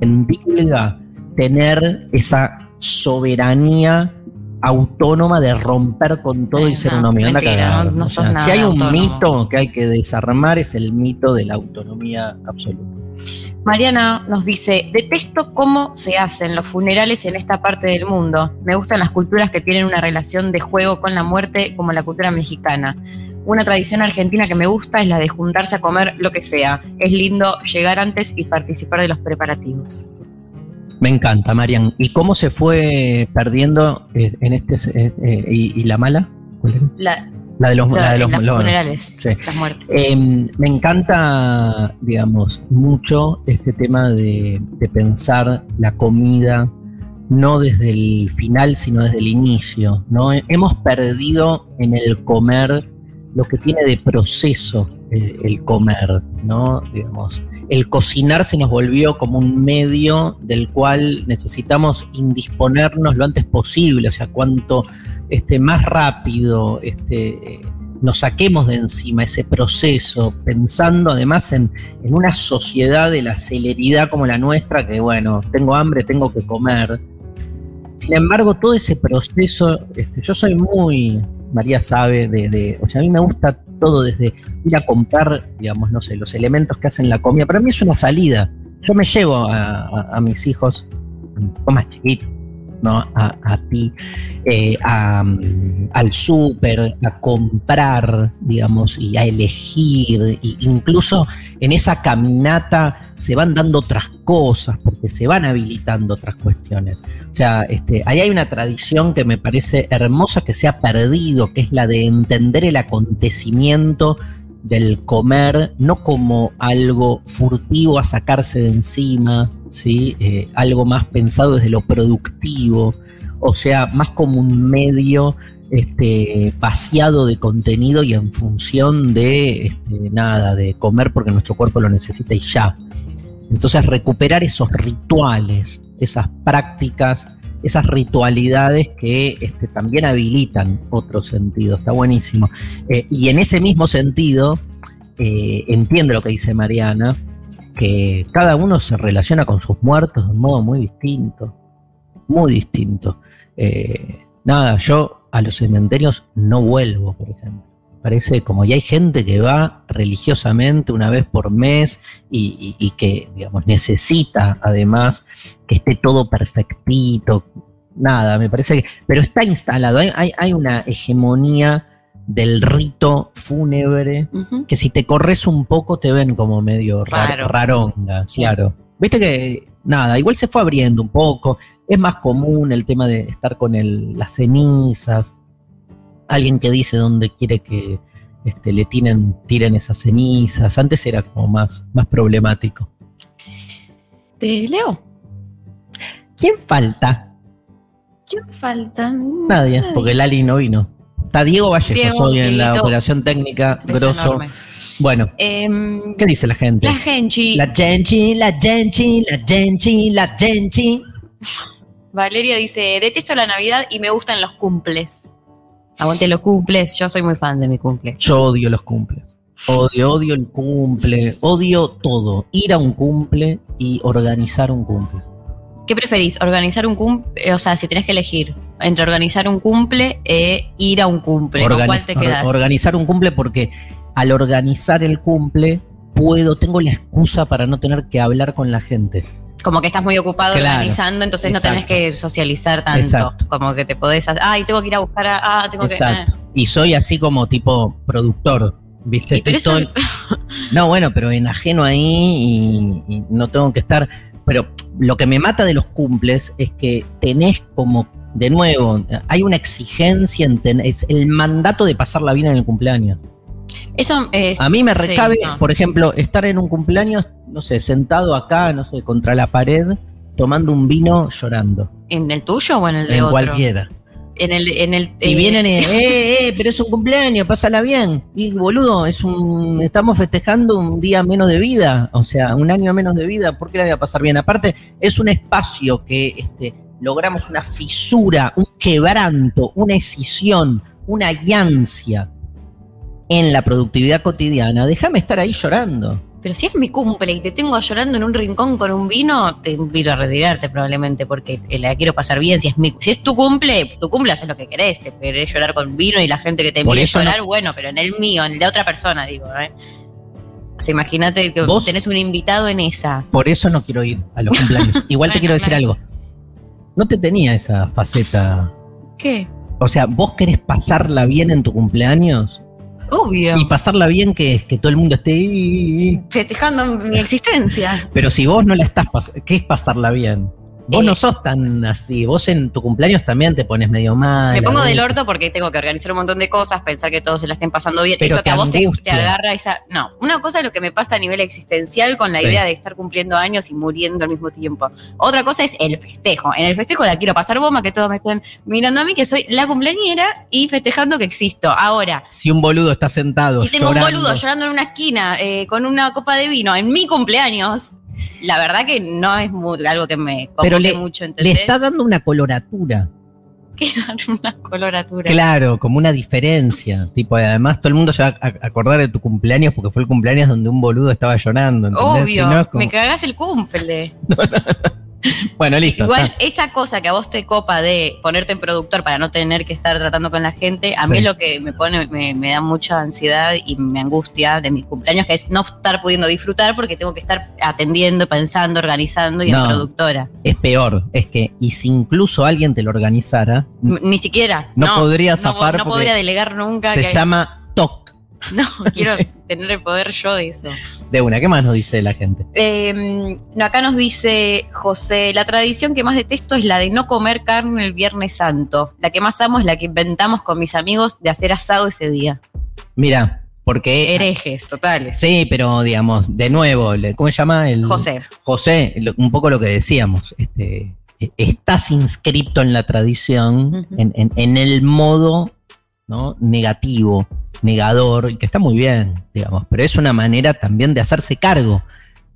endilga tener esa soberanía autónoma de romper con todo y ser no, uno mismo. Anda a mentira, cagar. no- no O sos sea, nada si hay un autónomo. mito que hay que desarmar es el mito de la autonomía absoluta. Mariana nos dice, detesto cómo se hacen los funerales en esta parte del mundo. Me gustan las culturas que tienen una relación de juego con la muerte como la cultura mexicana. Una tradición argentina que me gusta es la de juntarse a comer lo que sea. Es lindo llegar antes y participar de los preparativos. Me encanta, Marian. ¿Y cómo se fue perdiendo eh, en este eh, eh, y, y la mala? La, La de los, la la- de los, los- funerales, sí. las muertes. Eh, me encanta, digamos, mucho este tema de, de pensar la comida no desde el final, sino desde el inicio. ¿no? Hemos perdido en el comer lo que tiene de proceso el comer, ¿no? Digamos, el cocinar se nos volvió como un medio del cual necesitamos indisponernos lo antes posible, o sea, cuanto este, más rápido este, eh, nos saquemos de encima ese proceso, pensando además en, una sociedad de la celeridad como la nuestra, que bueno, tengo hambre, tengo que comer. Sin embargo, todo ese proceso, este, yo soy muy, María sabe, de, de, o sea, a mí me gusta todo desde ir a comprar, digamos, no sé, los elementos que hacen la comida. Para mí es una salida. Yo me llevo a, a, mis hijos, más chiquitos, ¿no? A, a ti, eh, a, al súper, a comprar, digamos, y a elegir, y incluso en esa caminata se van dando otras cosas, porque se van habilitando otras cuestiones. O sea, este, ahí hay una tradición que me parece hermosa que se ha perdido, que es la de entender el acontecimiento del comer no como algo furtivo a sacarse de encima, ¿sí? Eh, algo más pensado desde lo productivo, o sea, más como un medio este, vaciado de contenido y en función de este, nada, de comer porque nuestro cuerpo lo necesita y ya. Entonces recuperar esos rituales, esas prácticas, esas ritualidades que este, también habilitan otro sentido, está buenísimo. Eh, y en ese mismo sentido, eh, entiendo lo que dice Mariana, que cada uno se relaciona con sus muertos de un modo muy distinto, muy distinto. Eh, nada, yo a los cementerios no vuelvo, por ejemplo. Parece como ya hay gente que va religiosamente una vez por mes y, y, y que, digamos, necesita además que esté todo perfectito. Nada, me parece que. Pero está instalado, hay, hay, hay una hegemonía del rito fúnebre uh -huh. que si te corres un poco te ven como medio Raro. raronga, claro. Viste que, nada, igual se fue abriendo un poco. Es más común el tema de estar con el, las cenizas. Alguien que dice dónde quiere que este, le tiren, tiren esas cenizas. Antes era como más, más problemático. ¿Te leo? ¿Quién falta? ¿Quién falta? Nadie, porque Lali no vino. Está Diego Vallejo Diego, hoy en la operación técnica, Beso grosso. enorme. Bueno, Em, ¿qué dice la gente? la Genchi. La Genchi, la Genchi, la Genchi, la Genchi. Valeria dice, detesto la Navidad y me gustan los cumples. Aguante los cumples, yo soy muy fan de mi cumple. Yo odio los cumples. Odio, odio el cumple, odio todo. Ir a un cumple y organizar un cumple. ¿Qué preferís? ¿Organizar un cumple? O sea, si tenés que elegir entre organizar un cumple e ir a un cumple, ¿con cuál te quedás? or- organizar un cumple porque al organizar el cumple puedo, tengo la excusa para no tener que hablar con la gente. Como que estás muy ocupado Claro, organizando, entonces no tenés que socializar tanto. Exacto. Como que te podés. hacer, Ay, tengo que ir a buscar a. Ah, tengo Exacto. que. Y soy así como tipo productor, ¿viste? Y pero eso- No, bueno, pero enajeno ahí y, y no tengo que estar. Pero lo que me mata de los cumples es que tenés como, de nuevo, hay una exigencia en tener, es el mandato de pasarla bien en el cumpleaños. Eso es. A mí me sí, recabe, no. por ejemplo, estar en un cumpleaños, no sé, sentado acá, no sé, contra la pared, tomando un vino, llorando. ¿En el tuyo o en el de en otro? cualquiera. En el, en el, Y eh, vienen, y, eh, eh, pero es un cumpleaños, pásala bien. Y boludo, es un, estamos festejando un día menos de vida, o sea, un año menos de vida, ¿por qué la voy a pasar bien? Aparte, es un espacio que este, logramos una fisura, un quebranto, una escisión, una allancia en la productividad cotidiana. Déjame estar ahí llorando. Pero si es mi cumple y te tengo llorando en un rincón con un vino, te invito a retirarte probablemente porque eh, la quiero pasar bien. Si es mi, si es tu cumple, tu cumple haces lo que querés. Te querés llorar con vino y la gente que te mire llorar, no- bueno, pero en el mío, en el de otra persona, digo, ¿eh? O sea, imagínate que Vos- tenés un invitado en esa. Por eso no quiero ir a los cumpleaños. Igual te quiero decir claro. algo. No te tenía esa faceta. ¿Qué? O sea, vos querés pasarla bien en tu cumpleaños Obvio. y pasarla bien que es que todo el mundo esté ahí. Festejando mi existencia. Pero si vos no la estás pas- ¿qué es pasarla bien? Vos Eh, no sos tan así. Vos en tu cumpleaños también te pones medio mal. Me pongo del orto porque tengo que organizar un montón de cosas, pensar que todos se la estén pasando bien. Pero Eso que a vos te, te agarra esa. No, una cosa es lo que me pasa a nivel existencial con la Sí. idea de estar cumpliendo años y muriendo al mismo tiempo. Otra cosa es el festejo. En el festejo la quiero pasar bomba, que todos me estén mirando a mí, que soy la cumpleañera y festejando que existo. Ahora, Si un boludo está sentado. si tengo llorando, un boludo llorando en una esquina eh, con una copa de vino en mi cumpleaños, la verdad que no es muy- algo que me Pero le- mucho, Le está dando una coloratura. Quedan una coloratura. Claro, como una diferencia. Tipo, además todo el mundo se va a acordar de tu cumpleaños porque fue el cumpleaños donde un boludo estaba llorando. ¿entendés? Si Obvio, no, es como- me cagás el cumple. Bueno, listo. Igual está. esa cosa que a vos te copa de ponerte en productor para no tener que estar tratando con la gente, a mí Sí. es lo que me pone, me, me da mucha ansiedad y me angustia de mis cumpleaños, que es no estar pudiendo disfrutar porque tengo que estar atendiendo, pensando, organizando y No. en productora. Es peor, es que, y si incluso alguien te lo organizara, M- Ni siquiera. No podría zafar No, podría delegar nunca. se que- llama TOC. No, quiero tener el poder yo de eso. De una, ¿qué más nos dice la gente? Eh, no, acá nos dice José, la tradición que más detesto es la de no comer carne el Viernes Santo. La que más amo es la que inventamos con mis amigos de hacer asado ese día. Mira, porque... Herejes, totales. Sí, pero digamos, de nuevo, ¿cómo se llama? El, José, José, un poco lo que decíamos, este, eh, estás inscripto en la tradición, en- en el modo ¿no? negativo, negador, y que está muy bien, digamos, pero es una manera también de hacerse cargo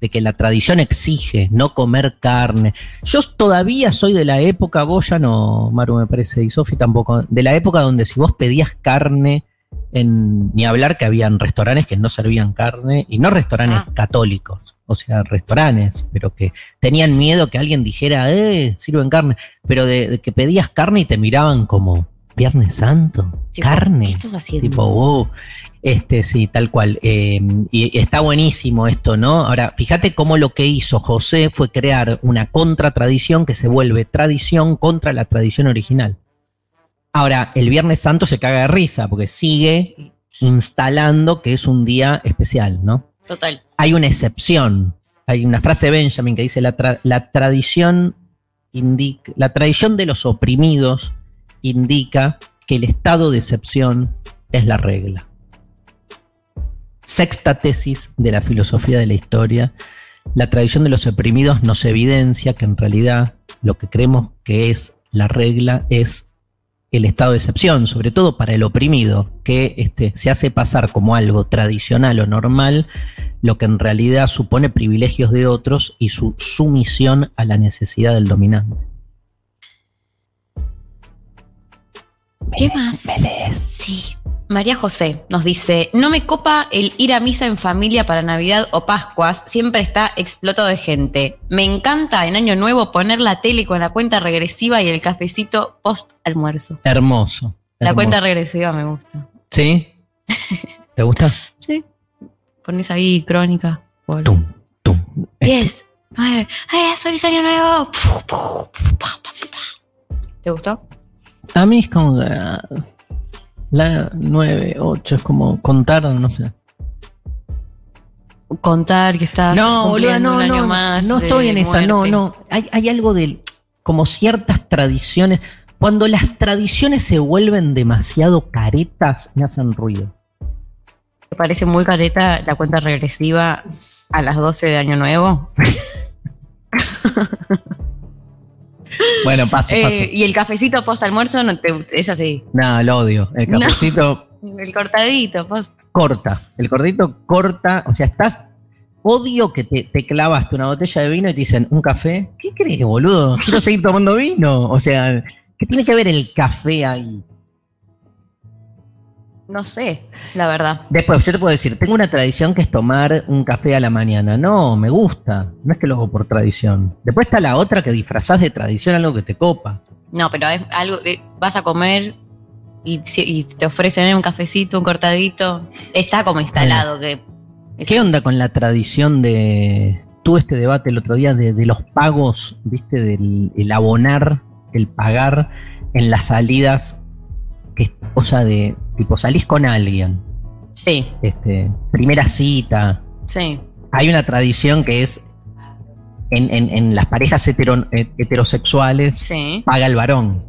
de que la tradición exige no comer carne. Yo todavía soy de la época, vos ya no, Maru me parece, y Sofi tampoco, de la época donde si vos pedías carne, en, ni hablar que habían restaurantes que no servían carne, y no restaurantes Ah. católicos, o sea, restaurantes, pero que tenían miedo que alguien dijera, eh, sirven carne, pero de, de que pedías carne y te miraban como, Viernes Santo, tipo, carne. ¿Qué estás haciendo? Tipo, wow. Este, sí, tal cual. Eh, y está buenísimo esto, ¿no? Ahora, fíjate cómo lo que hizo José fue crear una contratradición que se vuelve tradición contra la tradición original. Ahora, el Viernes Santo se caga de risa porque sigue instalando que es un día especial, ¿no? Total. Hay una excepción. Hay una frase de Benjamin que dice la, tra- la tradición indica, la tradición de los oprimidos indica que el estado de excepción es la regla. Sexta tesis de la filosofía de la historia. La tradición de los oprimidos nos evidencia que en realidad lo que creemos que es la regla es el estado de excepción, sobre todo para el oprimido, que este, se hace pasar como algo tradicional o normal, lo que en realidad supone privilegios de otros y su sumisión a la necesidad del dominante. ¿Qué más? Sí. María José nos dice, no me copa el ir a misa en familia para Navidad o Pascuas, siempre está explotado de gente. Me encanta en Año Nuevo poner la tele con la cuenta regresiva y el cafecito post almuerzo. Hermoso. La hermoso. cuenta regresiva me gusta. ¿Sí? ¿Te gusta? Sí. Pones ahí crónica. Hola. Tum, tum. 10, 9, ¡ay, feliz año nuevo! ¿Te gustó? A mí es como ah, la 9, 8, es como contar, no sé. Contar que estás No, cumpliendo no, un año no, más. no estoy en esa, no, no. Hay, hay algo de como ciertas tradiciones. Cuando las tradiciones se vuelven demasiado caretas, me hacen ruido. ¿Te parece muy careta la cuenta regresiva a las 12 de año nuevo? Bueno, paso, Eh, paso. y el cafecito post almuerzo no te, es así. No, lo odio. El No. cafecito El cortadito, post. corta. El cortito corta. O sea, estás. Odio que te, te clavaste una botella de vino y te dicen, ¿un café? ¿Qué crees, boludo? Quiero seguir tomando vino. O sea, ¿qué tiene que ver el café ahí? No sé, la verdad. Después, yo te puedo decir, tengo una tradición que es tomar un café a la mañana. No, me gusta. No es que lo hago por tradición. Después está la otra que disfrazás de tradición algo que te copa. No, pero es algo que vas a comer y, te ofrecen un cafecito, un cortadito. Está como instalado que. es- ¿Qué onda con la tradición de... Tuve este debate el otro día de, de los pagos, viste, del el abonar, el pagar en las salidas, que es cosa de, tipo, salís con alguien, Sí, este, primera cita, sí. hay una tradición que es en, en- en las parejas hetero- eh, heterosexuales Sí. paga el varón.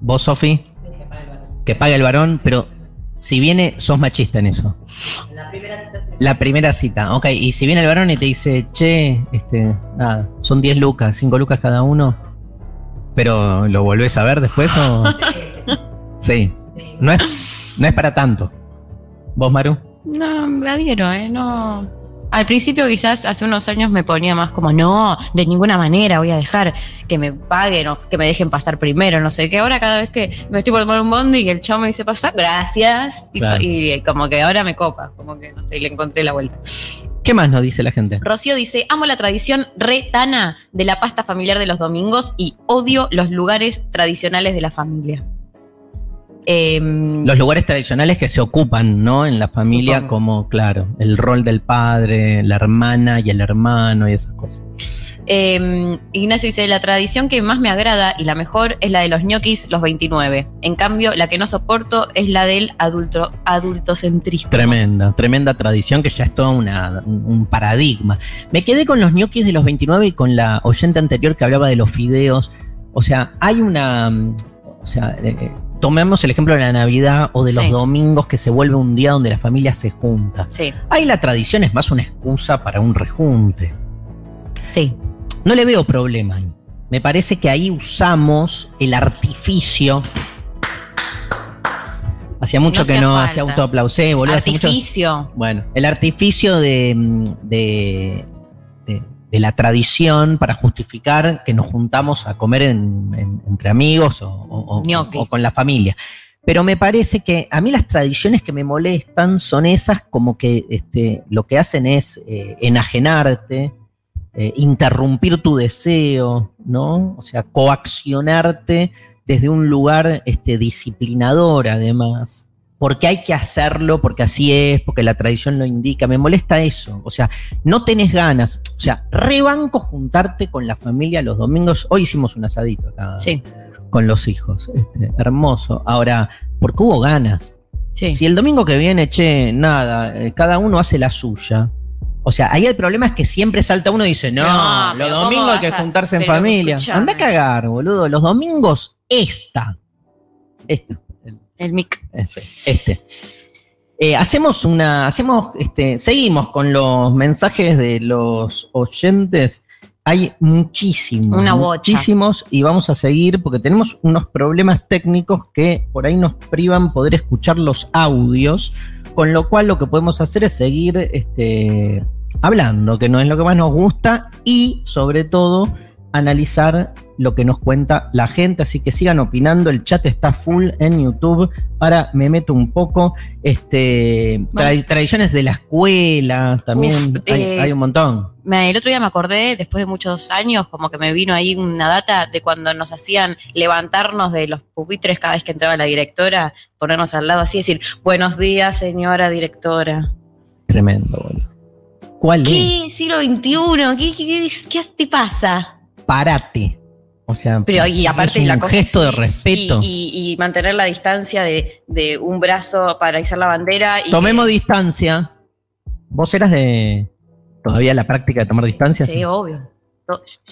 ¿Vos, Sofi? Que paga el varón, pero si viene, sos machista en eso. La primera cita, ok. Y si viene el varón y te dice, che, este, nada, son 10 lucas, 5 lucas cada uno, pero ¿lo volvés a ver después o...? Sí. No es, no es para tanto. ¿Vos, Maru? No, me adhiero, ¿eh? No. Al principio, quizás hace unos años me ponía más como, no, de ninguna manera voy a dejar que me paguen o que me dejen pasar primero, no sé qué. Ahora, cada vez que me estoy por tomar un bondi y el chavo me dice pasar, gracias. Y, Claro. y como que ahora me copa, como que no sé, le encontré la vuelta. ¿Qué más nos dice la gente? Rocío dice, amo la tradición retana de la pasta familiar de los domingos y odio los lugares tradicionales de la familia. Em, Los lugares tradicionales que se ocupan, ¿no? En la familia, Supongo. como, claro, el rol del padre, la hermana y el hermano y esas cosas. Eh, Ignacio dice, la tradición que más me agrada y la mejor es la de los ñoquis los 29. En cambio, la que no soporto es la del adulto, adultocentrismo. Tremenda, tremenda tradición que ya es todo una- un paradigma. Me quedé con los ñoquis de los 29 y con la oyente anterior que hablaba de los fideos. O sea, hay una. O sea, eh, eh, tomemos el ejemplo de la Navidad o de los Sí. domingos que se vuelve un día donde la familia se junta. Sí, Ahí la tradición es más una excusa para un rejunte. sí. No le veo problema ahí. Me parece que ahí usamos el artificio. Hacía mucho No que no falta. hacía autoaplausé, boludo. hace mucho- Artificio. Bueno, el artificio de, mm, de, de- la tradición para justificar que nos juntamos a comer en- en- entre amigos o con la familia. Pero me parece que a mí las tradiciones que me molestan son esas como que este, lo que hacen es eh, enajenarte, eh, interrumpir tu deseo, ¿no? O sea, coaccionarte desde un lugar este, disciplinador además porque hay que hacerlo, porque así es, porque la tradición lo indica. Me molesta eso. O sea, no tenés ganas. O sea, rebanco juntarte con la familia los domingos. Hoy hicimos un asadito acá Sí, con los hijos. Este, hermoso. Ahora, porque hubo ganas. sí. Si el domingo que viene, che, nada, eh, cada uno hace la suya. O sea, ahí el problema es que siempre salta uno y dice, no, No, los pero ¿cómo domingos hay que a- juntarse en familia. escuchame. Anda a cagar, boludo. Los domingos, esta. Esta. El mic. Este. este. Eh, hacemos una. Hacemos. Este, seguimos con los mensajes de los oyentes. Hay muchísimos. Una bocha. Muchísimos. Y vamos a seguir porque tenemos unos problemas técnicos que por ahí nos privan poder escuchar los audios. Con lo cual lo que podemos hacer es seguir este, hablando, que no es lo que más nos gusta. Y sobre todo analizar lo que nos cuenta la gente, así que sigan opinando, el chat está full en YouTube, ahora me meto un poco, este tra- tradiciones de la escuela, también Uf, hay, eh, hay un montón. Me- el otro día me acordé, después de muchos años, como que me vino ahí una data de cuando nos hacían levantarnos de los pupitres cada vez que entraba la directora, ponernos al lado así y decir, buenos días, señora directora. Tremendo, boludo. ¿Cuál es? ¿Qué? Siglo XXI, ¿qué, qué, qué, qué te pasa? Parate. O sea, Pero y aparte es un la cosa gesto de respeto. Y, y- y mantener la distancia de, de un brazo para izar la bandera. Y Tomemos distancia. ¿Vos eras de todavía la práctica de tomar distancia? Sí, obvio.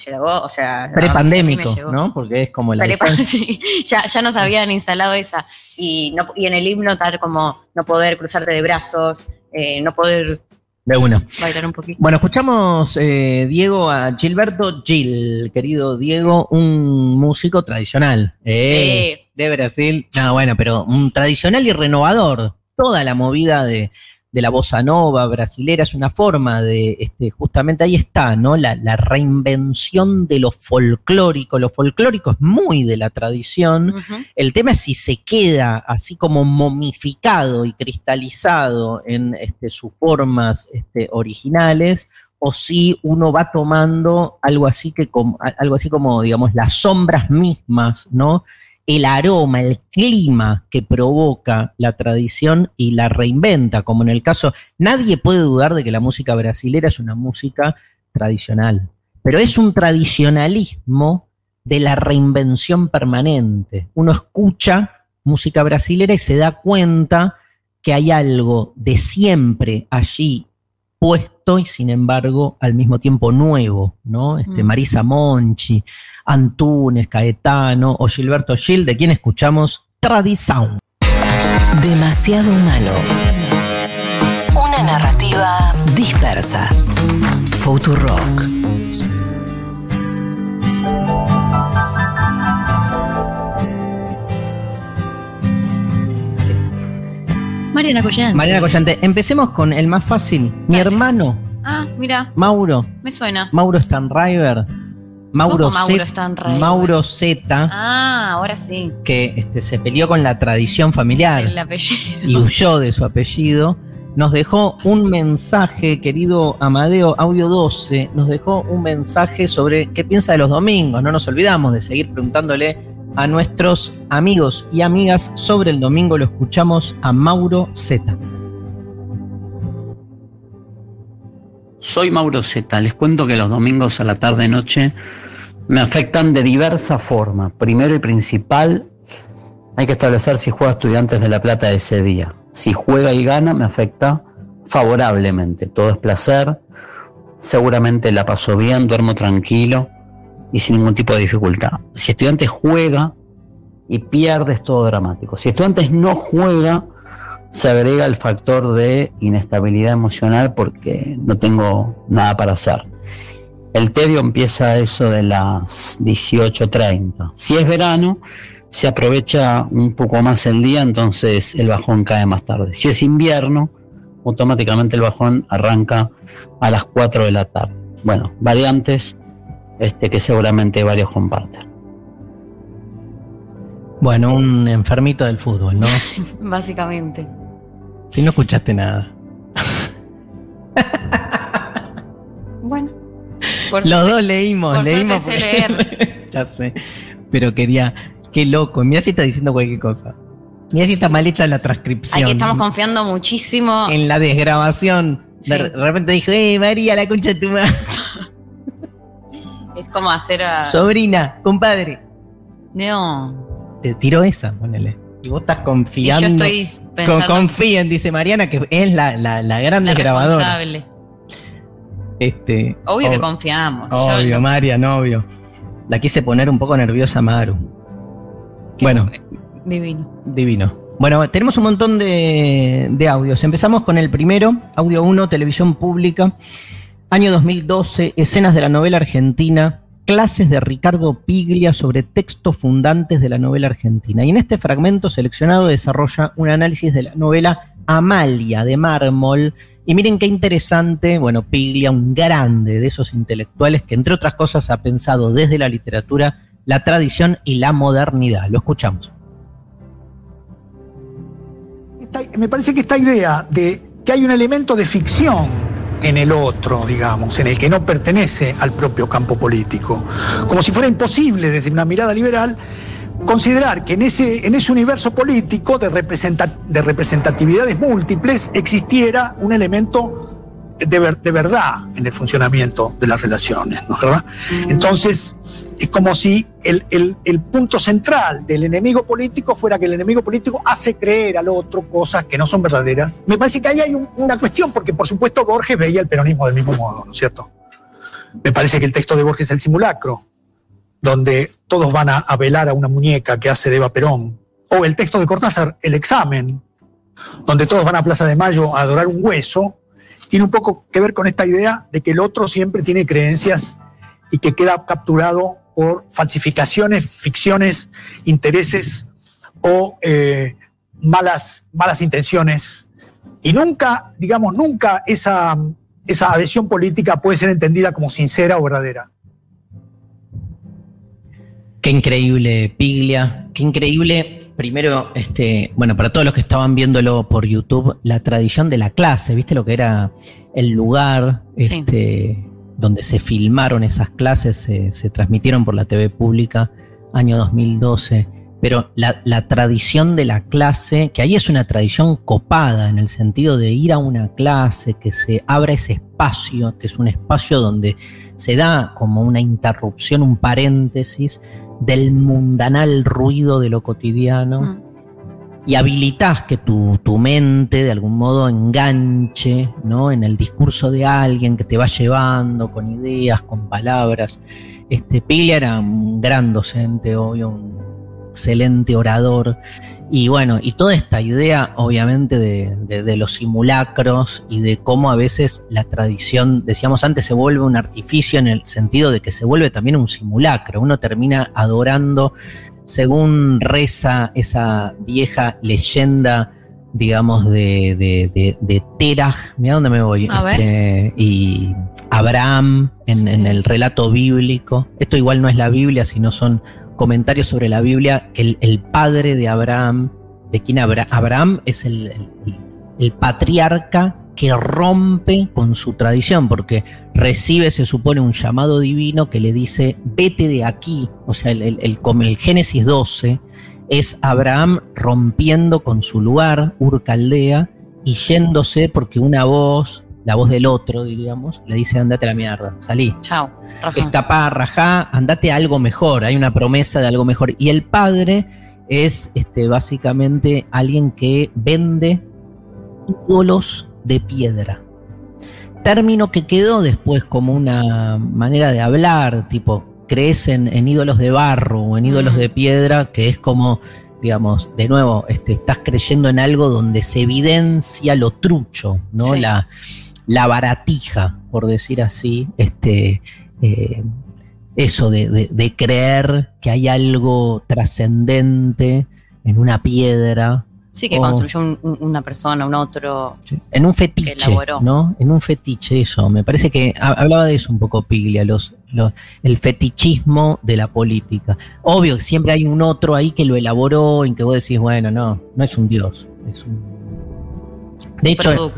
Llegó, o sea. Prepandémico. ¿no? Porque es como la sí, ya, ya nos habían instalado esa. Y, no, y en el himno tal como no poder cruzarte de brazos, eh, no poder de una. bailar un poquito. Bueno, escuchamos, eh, Diego, a Gilberto Gil, querido Diego, un músico tradicional eh, de Brasil. No, bueno, pero un tradicional y renovador. Toda la movida de, de la bossa nova brasilera es una forma de, este, justamente ahí está, ¿no? La, la reinvención de lo folclórico. Lo folclórico es muy de la tradición. El tema es si se queda así como momificado y cristalizado en este, sus formas este, originales o si uno va tomando algo así que como, algo así como digamos las sombras mismas, ¿no? El aroma, el clima que provoca la tradición y la reinventa, como en el caso, nadie puede dudar de que la música brasilera es una música tradicional, pero es un tradicionalismo de la reinvención permanente. Uno escucha música brasilera y se da cuenta que hay algo de siempre allí opuesto y sin embargo al mismo tiempo nuevo, ¿no? Este, Mm. Marisa Monchi, Antunes, Caetano o Gilberto Gil, de quien escuchamos Tradición. Demasiado humano. Una narrativa dispersa. Futurock. Mariana Collante. Mariana Collante, empecemos con el más fácil. Mi Dale. hermano, Ah, mira, Mauro, me suena. Mauro Stanriver, Mauro ¿Cómo Mauro Z, Stanriver? Mauro Z, Ah, ahora sí. que este, se peleó con la tradición familiar El apellido. y huyó de su apellido, nos dejó un mensaje, querido Amadeo, audio 12, nos dejó un mensaje sobre qué piensa de los domingos. No nos olvidamos de seguir preguntándole a nuestros amigos y amigas sobre el domingo. Lo escuchamos a Mauro Z. Soy Mauro Zeta. Les cuento que los domingos a la tarde-noche me afectan de diversa forma. Primero y principal, hay que establecer si juega Estudiantes de La Plata ese día. Si juega y gana, me afecta favorablemente. Todo es placer. Seguramente la paso bien, duermo tranquilo y sin ningún tipo de dificultad. Si Estudiantes juega y pierde, es todo dramático. Si Estudiantes no juega, se agrega el factor de inestabilidad emocional porque no tengo nada para hacer. El tedio empieza a eso de las 18.30. Si es verano, se aprovecha un poco más el día, entonces el bajón cae más tarde. Si es invierno, automáticamente el bajón arranca a las 4 de la tarde. Bueno, variantes este, que seguramente varios comparten. Bueno, un enfermito del fútbol, ¿no? Básicamente. Si no escuchaste nada. Bueno. Por Los suerte- dos leímos, por leímos. suerte sé porque- ya sé. Pero quería, qué loco. Mira si está diciendo cualquier cosa. Mira si está mal hecha la transcripción. Aquí estamos confiando muchísimo. En la desgrabación. Sí. de repente dijo, eh, María, la concha de tu madre. Es como hacer a. Sobrina, compadre. No. Te tiró esa, ponele. Y vos estás Y confiando. yo estoy Con- pensando. confíen, dice Mariana, que es la, la, la gran la desgrabadora. responsable. Este, Obvio que confiamos. Yo Obvio, no- Marian, obvio. La quise poner un poco nerviosa, Maru. Bueno, Divino. divino. Bueno, tenemos un montón de, de audios. Empezamos con el primero, audio 1, televisión pública, año 2012, escenas de la novela argentina, clases de Ricardo Piglia sobre textos fundantes de la novela argentina. Y en este fragmento seleccionado desarrolla un análisis de la novela Amalia de Mármol. Y miren qué interesante, bueno, Piglia, un grande de esos intelectuales que entre otras cosas ha pensado desde la literatura la tradición y la modernidad. Lo escuchamos. Me parece que esta idea de que hay un elemento de ficción en el otro, digamos, en el que no pertenece al propio campo político, como si fuera imposible desde una mirada liberal considerar que en ese, en ese universo político de, representa- de representatividades múltiples existiera un elemento de, de verdad en el funcionamiento de las relaciones, ¿no verdad? Entonces, es como si el, punto central del enemigo político fuera que el enemigo político hace creer al otro cosas que no son verdaderas. Me parece que ahí hay un- una cuestión, porque por supuesto Borges veía el peronismo del mismo modo, ¿no es cierto? Me parece que el texto de Borges es el simulacro, donde todos van a, a velar a una muñeca que hace de Eva Perón. O el texto de Cortázar, El examen, donde todos van a Plaza de Mayo a adorar un hueso, tiene un poco que ver con esta idea de que el otro siempre tiene creencias y que queda capturado por falsificaciones, ficciones, intereses o eh, malas, malas intenciones. Y nunca, digamos, nunca esa, esa adhesión política puede ser entendida como sincera o verdadera. Qué increíble, Piglia. Qué increíble. Primero, este, bueno, para todos los que estaban viéndolo por YouTube, la tradición de la clase, ¿viste lo que era el lugar Sí. este, donde se filmaron esas clases, se, se transmitieron por la TV pública, año 2012? Pero la, la tradición de la clase, que ahí es una tradición copada en el sentido de ir a una clase, que se abra ese espacio, que es un espacio donde se da como una interrupción, un paréntesis del mundanal ruido de lo cotidiano. Mm. Y habilitas que tu, tu, mente de algún modo enganche ¿no? en el discurso de alguien que te va llevando con ideas, con palabras. Este, Piglia era un gran docente, obvio, un excelente orador. Y bueno, y toda esta idea, obviamente, de, de, los simulacros y de cómo a veces la tradición, decíamos antes, se vuelve un artificio en el sentido de que se vuelve también un simulacro. Uno termina adorando según reza esa vieja leyenda, digamos, de, de, de, Teraj, mira dónde me voy, este, y Abraham en, el relato bíblico. Esto igual no es la Biblia, sino son comentarios sobre la Biblia, que el, padre de Abraham, de quien Abraham es el, el patriarca que rompe con su tradición, porque recibe, se supone, un llamado divino que le dice, vete de aquí. O sea, el, el, el, Génesis 12 es Abraham rompiendo con su lugar, Ur Caldea, y yéndose porque una voz, la voz del otro, diríamos, le dice, andate a la mierda, salí. Chao. Escapá, rajá, andate a algo mejor, hay una promesa de algo mejor. Y el padre es este, básicamente alguien que vende ídolos de piedra. Término que quedó después como una manera de hablar, tipo, crees en, ídolos de barro o en ídolos de piedra, que es como, digamos, de nuevo, este, estás creyendo en algo donde se evidencia lo trucho, ¿no? La, la baratija, por decir así, este, eh, eso de, de, creer que hay algo trascendente en una piedra Sí, que construyó una persona, un otro. En un fetiche, ¿no? En un fetiche, eso. Me parece que hablaba de eso un poco Piglia, los, el fetichismo de la política. Obvio que siempre hay un otro ahí que lo elaboró, en que vos decís, bueno, no, no es un dios, es un. De hecho,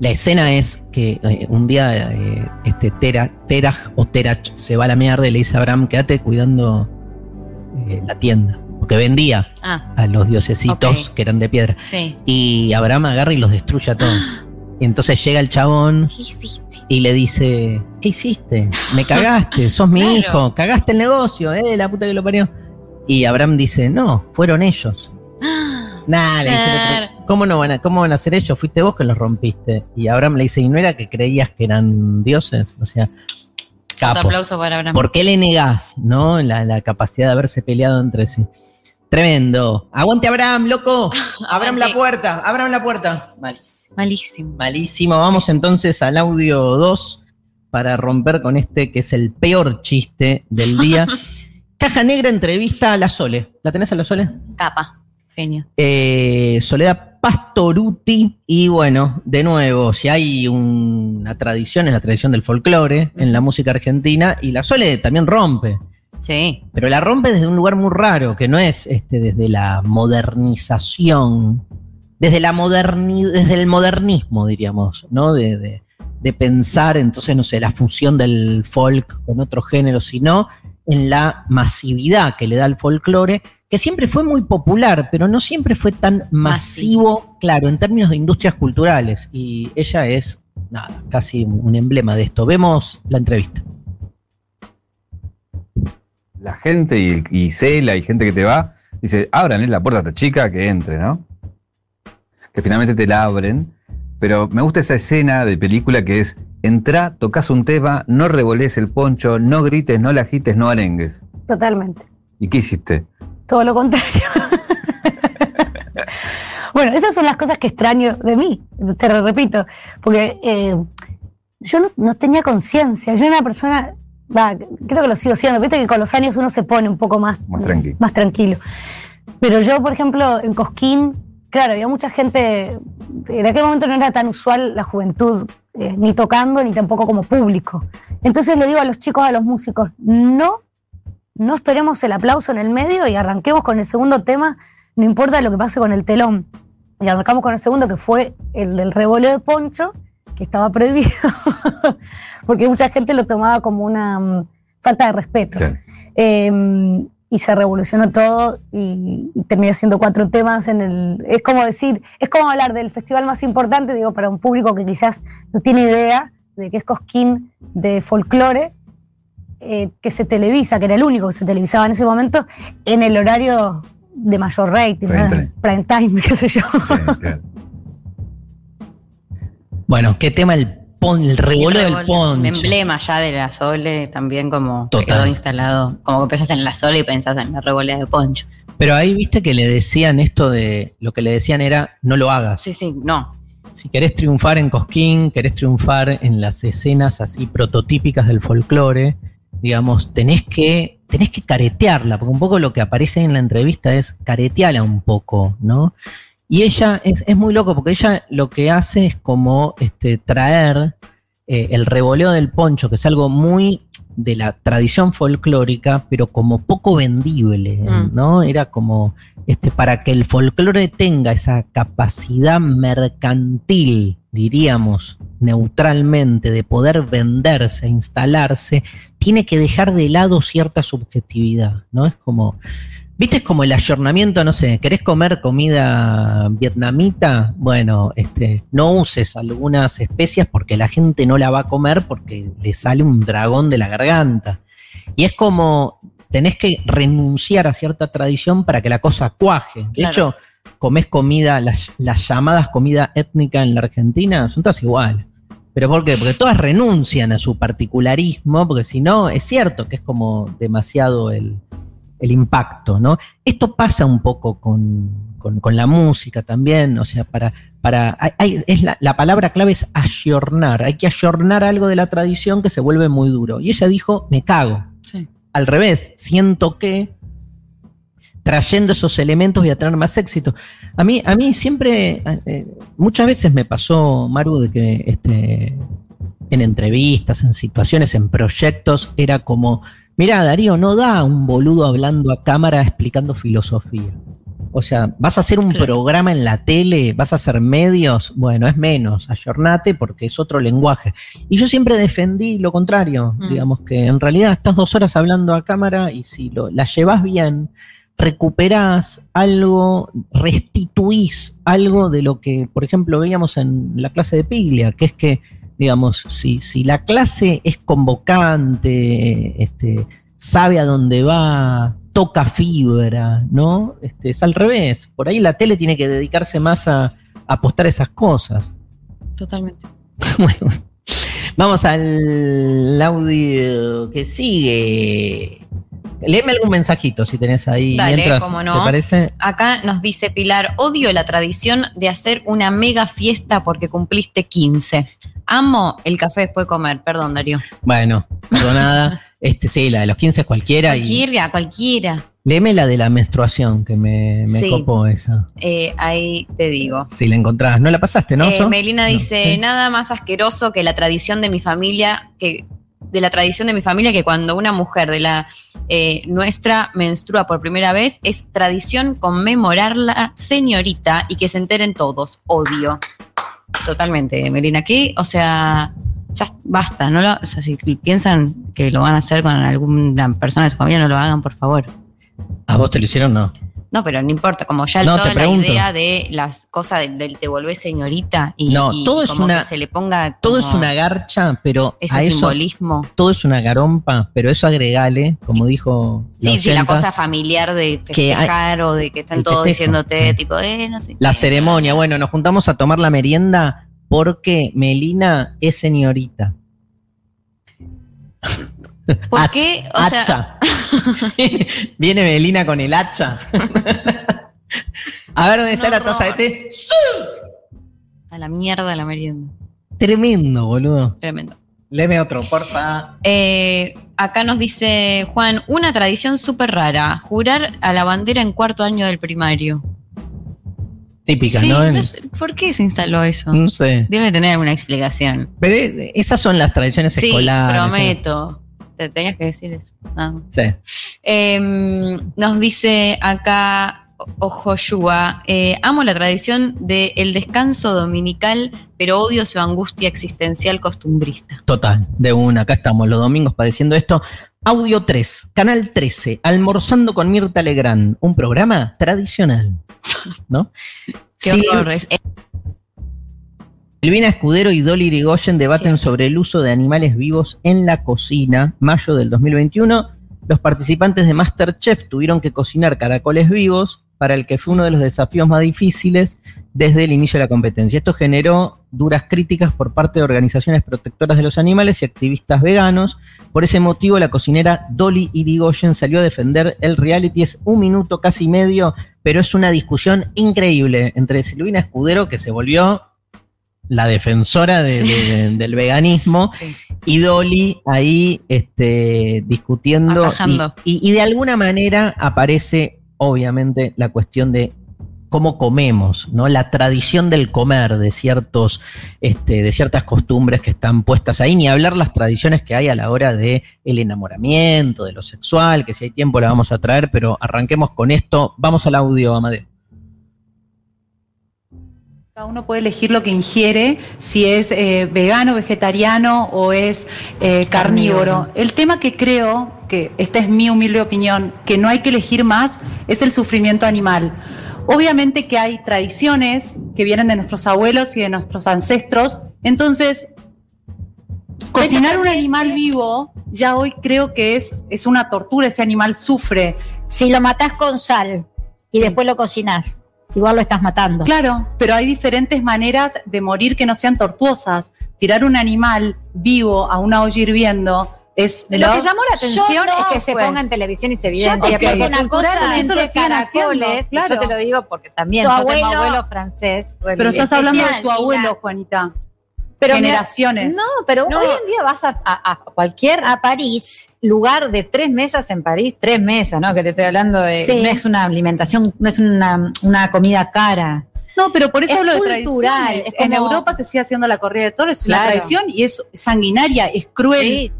la escena es que eh, un día eh, este Teraj o Terach se va a la mierda y le dice a Abraham, quédate cuidando eh, la tienda que vendía ah. a los diosesitos que eran de piedra. Y Abraham agarra y los destruye a todos. Y entonces llega el chabón y le dice, ¿qué hiciste? Me cagaste, sos mi hijo, cagaste el negocio, eh, la puta que lo parió. Y Abraham dice, no, fueron ellos. Nah, le dice ¿cómo no van a, cómo van a ser ellos? Fuiste vos que los rompiste. Y Abraham le dice, ¿y no era que creías que eran dioses? O sea, capo. aplauso para Abraham. ¿Por qué le negás, no? La, la capacidad de haberse peleado entre sí. Tremendo. Aguante Abraham, loco. Abraham la puerta. Abraham la puerta. Malísimo. Malísimo. Malísimo. Vamos entonces al audio 2 para romper con este que es el peor chiste del día. Caja Negra entrevista a la Sole. ¿La tenés a la Sole? Capa. Genio. Eh, Soledad Pastoruti. Y bueno, de nuevo, si hay una tradición, es la tradición del folclore en la música argentina. Y la Sole también rompe. Sí. Pero la rompe desde un lugar muy raro, que no es este, desde la modernización, desde, la moderni desde el modernismo, diríamos, ¿no? De, pensar, entonces, no sé, la fusión del folk con otro género, sino en la masividad que le da el folclore, que siempre fue muy popular, pero no siempre fue tan masivo, claro, en términos de industrias culturales. Y ella es, nada, casi un emblema de esto. Vemos la entrevista la gente y, y Cela y gente que te va, dice, abran la puerta a esta chica que entre, ¿no? Que finalmente te la abren. Pero me gusta esa escena de película que es, entra, tocas un tema, no revolés el poncho, no grites, no la agites, no arengues. Totalmente. ¿Y qué hiciste? Todo lo contrario. bueno, esas son las cosas que extraño de mí, te lo repito, porque eh, yo no, no tenía conciencia, yo era una persona creo que lo sigo siendo. Viste que con los años uno se pone un poco más, más, tranquilo. Pero yo, por ejemplo, en Cosquín, claro, había mucha gente. En aquel momento no era tan usual la juventud, eh, ni tocando, ni tampoco como público. Entonces le digo a los chicos, a los músicos, no, no esperemos el aplauso en el medio y arranquemos con el segundo tema, no importa lo que pase con el telón. Y arrancamos con el segundo, que fue el del revoleo de poncho, que estaba prohibido, porque mucha gente lo tomaba como una mm, falta de respeto. Em, y se revolucionó todo y, terminé haciendo cuatro temas en el... Es como decir, es como hablar del festival más importante, digo, para un público que quizás no tiene idea de qué es Cosquín de folclore, eh, que se televisa, que era el único que se televisaba en ese momento, en el horario de mayor rating, Prime ¿no? time. prime time, qué sé yo. Sí, claro. Bueno, ¿qué tema el pon, el revoleo del poncho? emblema ya de la Sole también como Total. quedó instalado. Como que empezás en la Sole y pensás en la revolea de poncho. Pero ahí viste que le decían esto de, lo que le decían era, no lo hagas. Sí, sí, no. Si querés triunfar en Cosquín, querés triunfar en las escenas así prototípicas del folclore, digamos, tenés que, tenés que caretearla, porque un poco lo que aparece en la entrevista es caretearla un poco, ¿no? Y ella es, es muy loco, porque ella lo que hace es como este, traer eh, el revoleo del poncho, que es algo muy de la tradición folclórica, pero como poco vendible, Mm. ¿no? Era como este, para que el folclore tenga esa capacidad mercantil, diríamos, neutralmente, de poder venderse, instalarse, tiene que dejar de lado cierta subjetividad, ¿no? Es como, ¿viste? Es como el ayornamiento, no sé, ¿querés comer comida vietnamita? Bueno, este, no uses algunas especias porque la gente no la va a comer porque le sale un dragón de la garganta. Y es como, tenés que renunciar a cierta tradición para que la cosa cuaje. De Claro. hecho, comés comida, las, las llamadas comida étnica en la Argentina son todas iguales. ¿Pero por qué? Porque todas renuncian a su particularismo, porque si no, es cierto que es como demasiado el, el impacto, ¿no? Esto pasa un poco con, con- con la música también, o sea, para, para hay- es la, la palabra clave es ayornar, hay que ayornar algo de la tradición que se vuelve muy duro. Y ella dijo, me cago. Sí. Al revés, siento que trayendo esos elementos voy a tener más éxito. A mí, a mí siempre, eh, muchas veces me pasó, Maru, de que este, en entrevistas, en situaciones, en proyectos, era como, mira, Darío, no da un boludo hablando a cámara explicando filosofía. O sea, vas a hacer un Claro. programa en la tele, vas a hacer medios, bueno, es menos, ayornate porque es otro lenguaje. Y yo siempre defendí lo contrario, Mm. digamos que en realidad estás dos horas hablando a cámara y si lo, la llevas bien, recuperás algo, restituís algo de lo que, por ejemplo, veíamos en la clase de Piglia, que es que, digamos, si, si la clase es convocante, este, sabe a dónde va, toca fibra, ¿no? Este, es al revés. Por ahí la tele tiene que dedicarse más a, a apostar esas cosas. Totalmente. Bueno, vamos al audio que sigue. Léeme algún mensajito si tenés ahí Dale, mientras, cómo no. ¿te parece? Acá nos dice Pilar, odio la tradición de hacer una mega fiesta porque cumpliste 15. Amo el café después de comer, perdón Darío. Bueno, perdonada. este, sí, la de los 15 es cualquiera. Y Cualquiera, cualquiera. Léeme la de la menstruación, que me, me Sí. copó esa. Eh, ahí te digo. Si la encontrás. ¿No la pasaste, no? Eh? Melina No, dice, sí. nada más asqueroso que la tradición de mi familia, que de la tradición de mi familia que cuando una mujer de la eh, nuestra menstrua por primera vez es tradición conmemorarla señorita y que se enteren todos. Odio. Totalmente, Melina. ¿Qué? O sea, ya basta. No lo, o sea, si piensan que lo van a hacer con alguna persona de su familia, no lo hagan, por favor. ¿A vos te lo hicieron? No. No, pero no importa, como ya No, toda la idea de las cosas del, te volvés señorita y, No, y todo es como una- que se le ponga Todo es una garcha, pero ese a eso simbolismo. todo es una garompa, pero eso agregale, como dijo Sí, sí, la cosa familiar de Que hay- festejar o de que están todos festejo, diciéndote, tipo, eh, no sé. La qué. ceremonia, bueno, nos juntamos a tomar la merienda porque Melina es señorita. ¿Por Hacha, qué? O sea, hacha. Viene Melina con el hacha. a ver dónde está No la taza de té. a la mierda la merienda. Tremendo, boludo. Tremendo. Leme otro, porfa. Eh, acá nos dice Juan, una tradición súper rara, jurar a la bandera en cuarto año del primario. Típica, Sí, ¿no? no sé, ¿Por qué se instaló eso? No sé. Debe tener alguna explicación. Pero esas son las tradiciones Sí, escolares. prometo. Te tenías que decir eso. Nada más. Sí. Eh, nos dice acá Ojoyua, eh, amo la tradición del descanso dominical, pero odio su angustia existencial costumbrista. Total, de una. Acá estamos los domingos padeciendo esto. Audio 3, Canal 13, Almorzando con Mirta Legrand, un programa tradicional. ¿No? Qué horror. es- Silvina Escudero y Dolly Irigoyen debaten Sí. sobre el uso de animales vivos en la cocina. Mayo del 2021, los participantes de Masterchef tuvieron que cocinar caracoles vivos para el que fue uno de los desafíos más difíciles desde el inicio de la competencia. Esto generó duras críticas por parte de organizaciones protectoras de los animales y activistas veganos. Por ese motivo, la cocinera Dolly Irigoyen salió a defender el reality. Es un minuto casi medio, pero es una discusión increíble entre Silvina Escudero, que se volvió la defensora de- de- del veganismo, Sí. y Dolly ahí este, discutiendo. Y- y de alguna manera aparece, obviamente, la cuestión de cómo comemos, ¿no? La tradición del comer, de ciertos, este, de ciertas costumbres que están puestas ahí, ni hablar las tradiciones que hay a la hora de el enamoramiento, de lo sexual, que si hay tiempo la vamos a traer, pero arranquemos con esto. Vamos al audio, Amadeo. Cada uno puede elegir lo que ingiere, si es eh, vegano, vegetariano o es eh, carnívoro. Carnívoro. El tema que creo, que esta es mi humilde opinión, que no hay que elegir más, es el sufrimiento animal. Obviamente que hay tradiciones que vienen de nuestros abuelos y de nuestros ancestros, entonces cocinar un animal vivo ya hoy creo que es, es una tortura, ese animal sufre. Si lo matás con sal y después lo cocinás, igual lo estás matando. Claro, pero hay diferentes maneras de morir que no sean tortuosas. Tirar un animal vivo a una olla hirviendo es Lo que llamó la atención no es que se fue. ponga en televisión y se Yo evidencia. no, porque que una cosa eso lo caracoles, claro. yo te lo digo porque también Tu yo tengo abuelo- abuelo francés. Pero estás hablando de tu abuelo. Juanita. Pero Generaciones. No, pero No. hoy en día vas a, a- a cualquier A París. lugar de tres mesas en París, tres mesas, ¿no? Que te estoy hablando de. Sí. No es una alimentación, no es una, una comida cara. No, pero por eso Es hablo de cultural, tradiciones. es En Europa se sigue haciendo la corrida de toros, es una Claro. tradición y es sanguinaria, es cruel. Sí,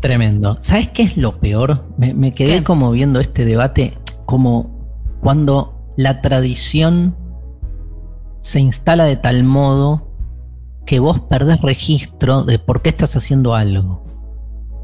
Tremendo. ¿Sabes qué es lo peor? Me, me quedé ¿Qué? como viendo este debate, como cuando la tradición se instala de tal modo que vos perdés registro de por qué estás haciendo algo.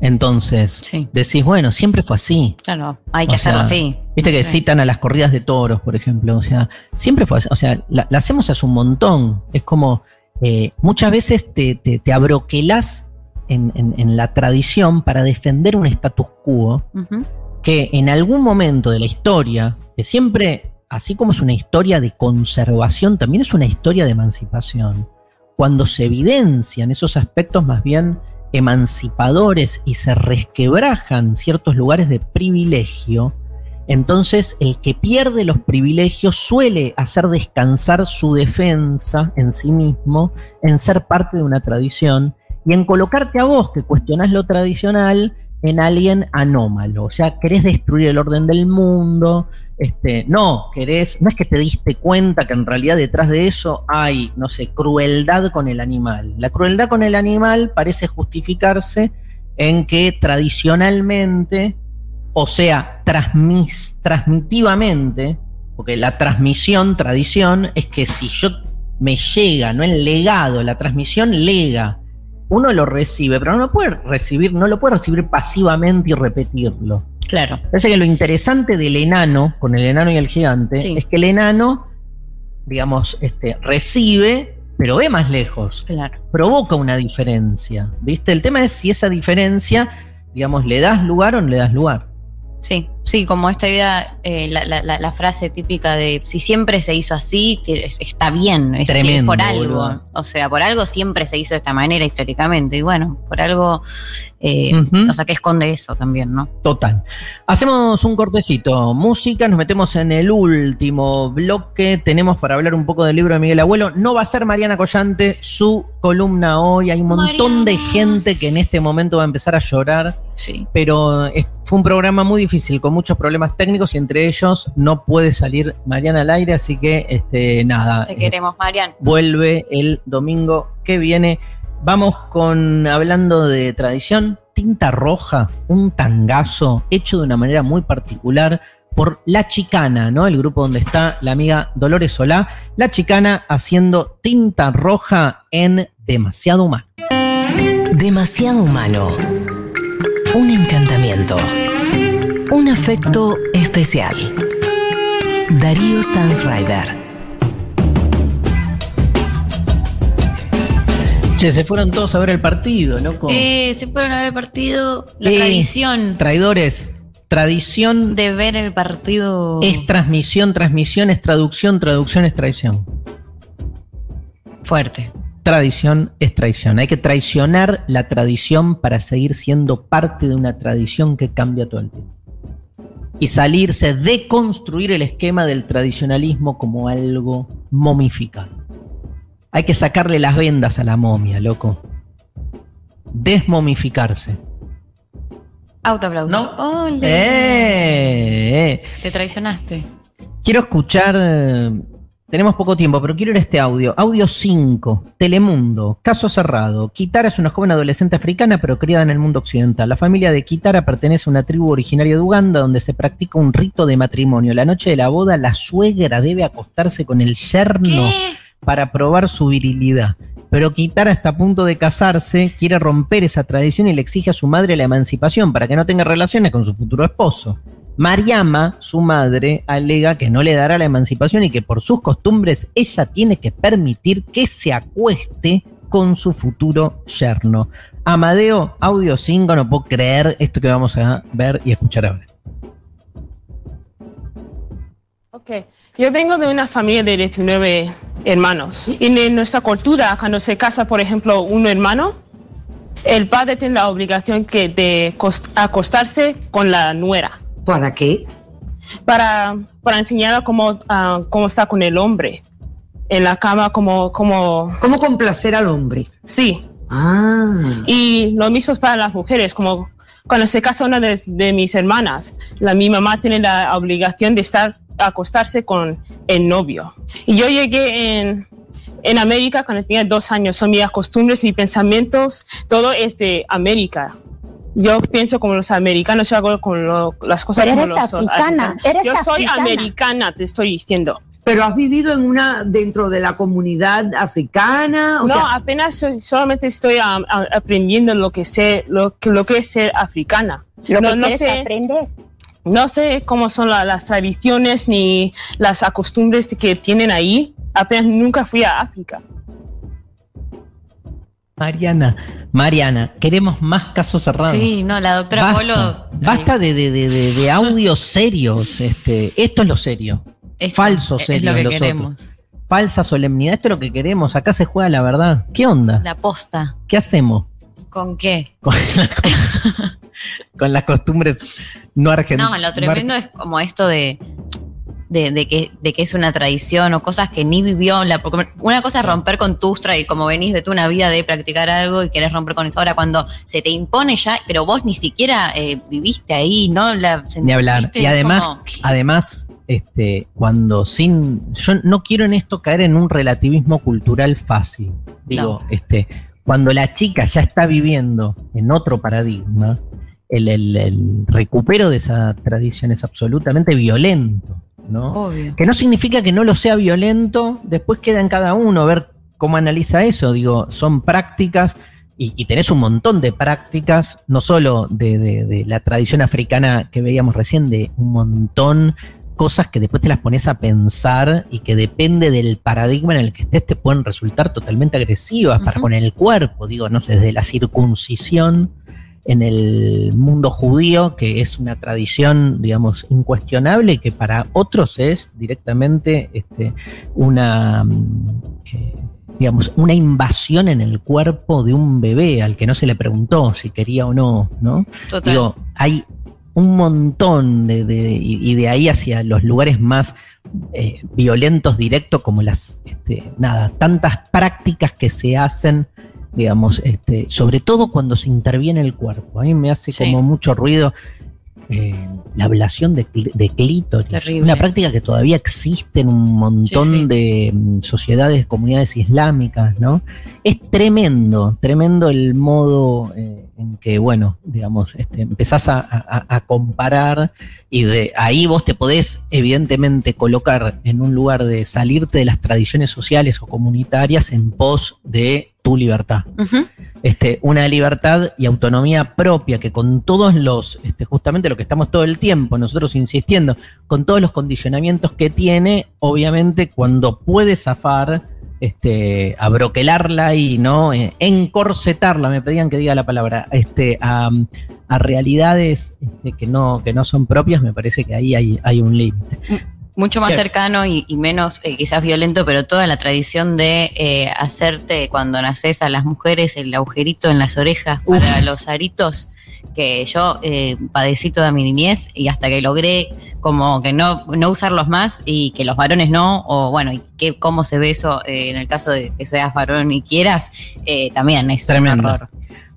Entonces, Sí. decís, bueno, siempre fue así. Claro, hay que O sea, hacerlo así. Viste que Sí. citan a las corridas de toros, por ejemplo. O sea, siempre fue así. O sea, la, la hacemos hace un montón. Es como, eh, muchas veces te, te, te abroquelás en, en- en la tradición para defender un status quo que en algún momento de la historia, que siempre, así como es una historia de conservación, también es una historia de emancipación. Cuando se evidencian esos aspectos más bien emancipadores y se resquebrajan ciertos lugares de privilegio, entonces el que pierde los privilegios suele hacer descansar su defensa en sí mismo, en ser parte de una tradición y en colocarte a vos que cuestionás lo tradicional en alguien anómalo. O sea, querés destruir el orden del mundo. Este, no, querés, no es que te diste cuenta que en realidad detrás de eso hay, no sé, crueldad con el animal. La crueldad con el animal parece justificarse en que tradicionalmente, o sea, transmitivamente, porque la transmisión, tradición, es que si yo me llega, no el legado, la transmisión lega, uno lo recibe, pero no lo puede recibir, no lo puede recibir pasivamente y repetirlo. Claro. Parece que lo interesante del enano, con el enano y el gigante, Sí. es que el enano, digamos, este, recibe, pero ve más lejos Claro. provoca una diferencia. ¿Viste? El tema es si esa diferencia, digamos, le das lugar o no le das lugar. Sí, sí, como esta idea, eh, la, la- la- la frase típica de si siempre se hizo así, está bien, es, Tremendo, por algo. boludo. O sea, por algo siempre se hizo de esta manera históricamente. Y bueno, por algo, eh, Ujú. o sea, que esconde eso también, ¿no? Total. Hacemos un cortecito. Música, nos metemos en el último bloque. Tenemos para hablar un poco del libro de Miguel Abuelo. No va a ser Mariana Collante su columna hoy. Hay un montón de gente que en este momento va a empezar a llorar. Sí. pero fue un programa muy difícil, con muchos problemas técnicos y entre ellos no puede salir Mariana al aire, así que este, nada. Te eh, queremos, Marian. vuelve el domingo que viene. Vamos con, hablando de tradición, tinta roja, un tangazo hecho de una manera muy particular por La Chicana, ¿no? El grupo donde está la amiga Dolores Solá. La Chicana haciendo tinta roja en Demasiado Humano. Demasiado humano. Un encantamiento. Un afecto especial. Darío Stansrider. Che, se fueron todos a ver el partido, loco. Eh, se fueron a ver el partido, la Eh, tradición. Traidores, Tradición De ver el partido. es transmisión, transmisión es traducción, traducción es traición. fuerte. Tradición es traición. Hay que traicionar la tradición para seguir siendo parte de una tradición que cambia todo el tiempo. Y salirse de construir el esquema del tradicionalismo como algo momificado. Hay que sacarle las vendas a la momia, loco. Desmomificarse. Autoaplauso. No. ¡Eh! eh. Te traicionaste. Quiero escuchar. Tenemos poco tiempo, pero quiero ir a este audio. Audio 5, Telemundo, caso cerrado. Kitara es una joven adolescente africana, pero criada en el mundo occidental. La familia de Kitara pertenece a una tribu originaria de Uganda, donde se practica un rito de matrimonio. La noche de la boda, la suegra debe acostarse con el yerno ¿Qué? para probar su virilidad. Pero Kitara está a punto de casarse, quiere romper esa tradición y le exige a su madre la emancipación para que no tenga relaciones con su futuro esposo. Mariama, su madre, alega que no le dará la emancipación y que por sus costumbres ella tiene que permitir que se acueste con su futuro yerno. Amadeo, audio 5, no puedo creer esto que vamos a ver y escuchar ahora. Ok, yo vengo de una familia de 19 hermanos. Y en nuestra cultura, cuando se casa, por ejemplo, un hermano, el padre tiene la obligación que de cos- acostarse con la nuera ¿Para qué? para, para enseñarle cómo, cómo está con el hombre en la cama, como, como, ¿Cómo complacer al hombre? sí. Ah. Y lo mismo es para las mujeres, como cuando se casa una de, de mis hermanas, la, mi mamá tiene la obligación de estar acostarse con el novio. Y yo llegué en, en América cuando tenía dos años, son mis costumbres, mis pensamientos, todo es de América. Yo pienso como los americanos, yo hago con lo- las cosas Pero como eres los africana, africanos. eres Yo soy africana. americana, te estoy diciendo. Pero has vivido en una dentro de la comunidad africana, o no, sea, apenas soy- solamente estoy um, a- aprendiendo lo que sé, lo que, lo que es ser africana. Lo no, que no sé, aprender. no sé cómo son la- las tradiciones ni las costumbres que tienen ahí. Apenas nunca fui a África. Mariana, Mariana, queremos más casos cerrados. Sí, no, la doctora Basta, Polo. basta de, de, de, de- audios serios. Este, esto es lo serio. Esto Falso es serio lo que queremos. otros. Falsa solemnidad. Esto es lo que queremos. Acá se juega la verdad. ¿Qué onda? La posta. ¿Qué hacemos ¿Con qué? con, con- con las costumbres no argentinas? No, lo tremendo es como esto de, de, de que, de que es una tradición o cosas que ni vivió. La, una cosa es romper con tus y como venís de tu una vida de practicar algo y querés romper con eso. Ahora, cuando se te impone ya, pero vos ni siquiera eh, viviste ahí, ¿no? La Ni hablar. Y además, como- además, este, cuando sin. Yo no quiero en esto caer en un relativismo cultural fácil. Digo, este, cuando la chica ya está viviendo en otro paradigma, el, el- el recupero de esa tradición es absolutamente violento, ¿no? Obvio. Que no significa que no lo sea violento, después queda en cada uno ver cómo analiza eso. Digo, son prácticas y, y tenés un montón de prácticas, no solo de, de- de la tradición africana que veíamos recién, de un montón cosas que después te las pones a pensar y que depende del paradigma en el que estés te pueden resultar totalmente agresivas para con el cuerpo, digo, no sé, desde la circuncisión en el mundo judío, que es una tradición, digamos, incuestionable y que para otros es directamente este, una, mm, eh, digamos, una invasión en el cuerpo de un bebé al que no se le preguntó si quería o no, ¿no? Total. Digo, hay un montón de, y de ahí hacia los lugares más eh, violentos directos como las, este, nada, tantas prácticas que se hacen, digamos, este, sobre todo cuando se interviene el cuerpo. A mí me hace Sí. como mucho ruido eh, la ablación de, de clítoris. Terrible. Una práctica que todavía existe en un montón Sí, sí. de mm, sociedades, comunidades islámicas, ¿no? Es tremendo, tremendo el modo eh, en que, bueno, digamos, este, empezás a, a- a comparar y de ahí vos te podés evidentemente colocar en un lugar de salirte de las tradiciones sociales o comunitarias en pos de tu libertad. Este, una libertad y autonomía propia que con todos los, este, justamente lo que estamos todo el tiempo nosotros insistiendo, con todos los condicionamientos que tiene, obviamente cuando puede zafar, este, abroquelarla y no Eh, encorsetarla, me pedían que diga la palabra, este, a, a realidades este, que, no, que no son propias, me parece que ahí hay, hay un límite. Mucho más cercano y, y menos eh, quizás violento, pero toda la tradición de eh, hacerte cuando naces a las mujeres el agujerito en las orejas para los aritos, que yo eh, padecí toda mi niñez y hasta que logré como que no, no usarlos más y que los varones no, o bueno, y que, cómo se ve eso eh, en el caso de que seas varón y quieras, también es Tremendo. un horror.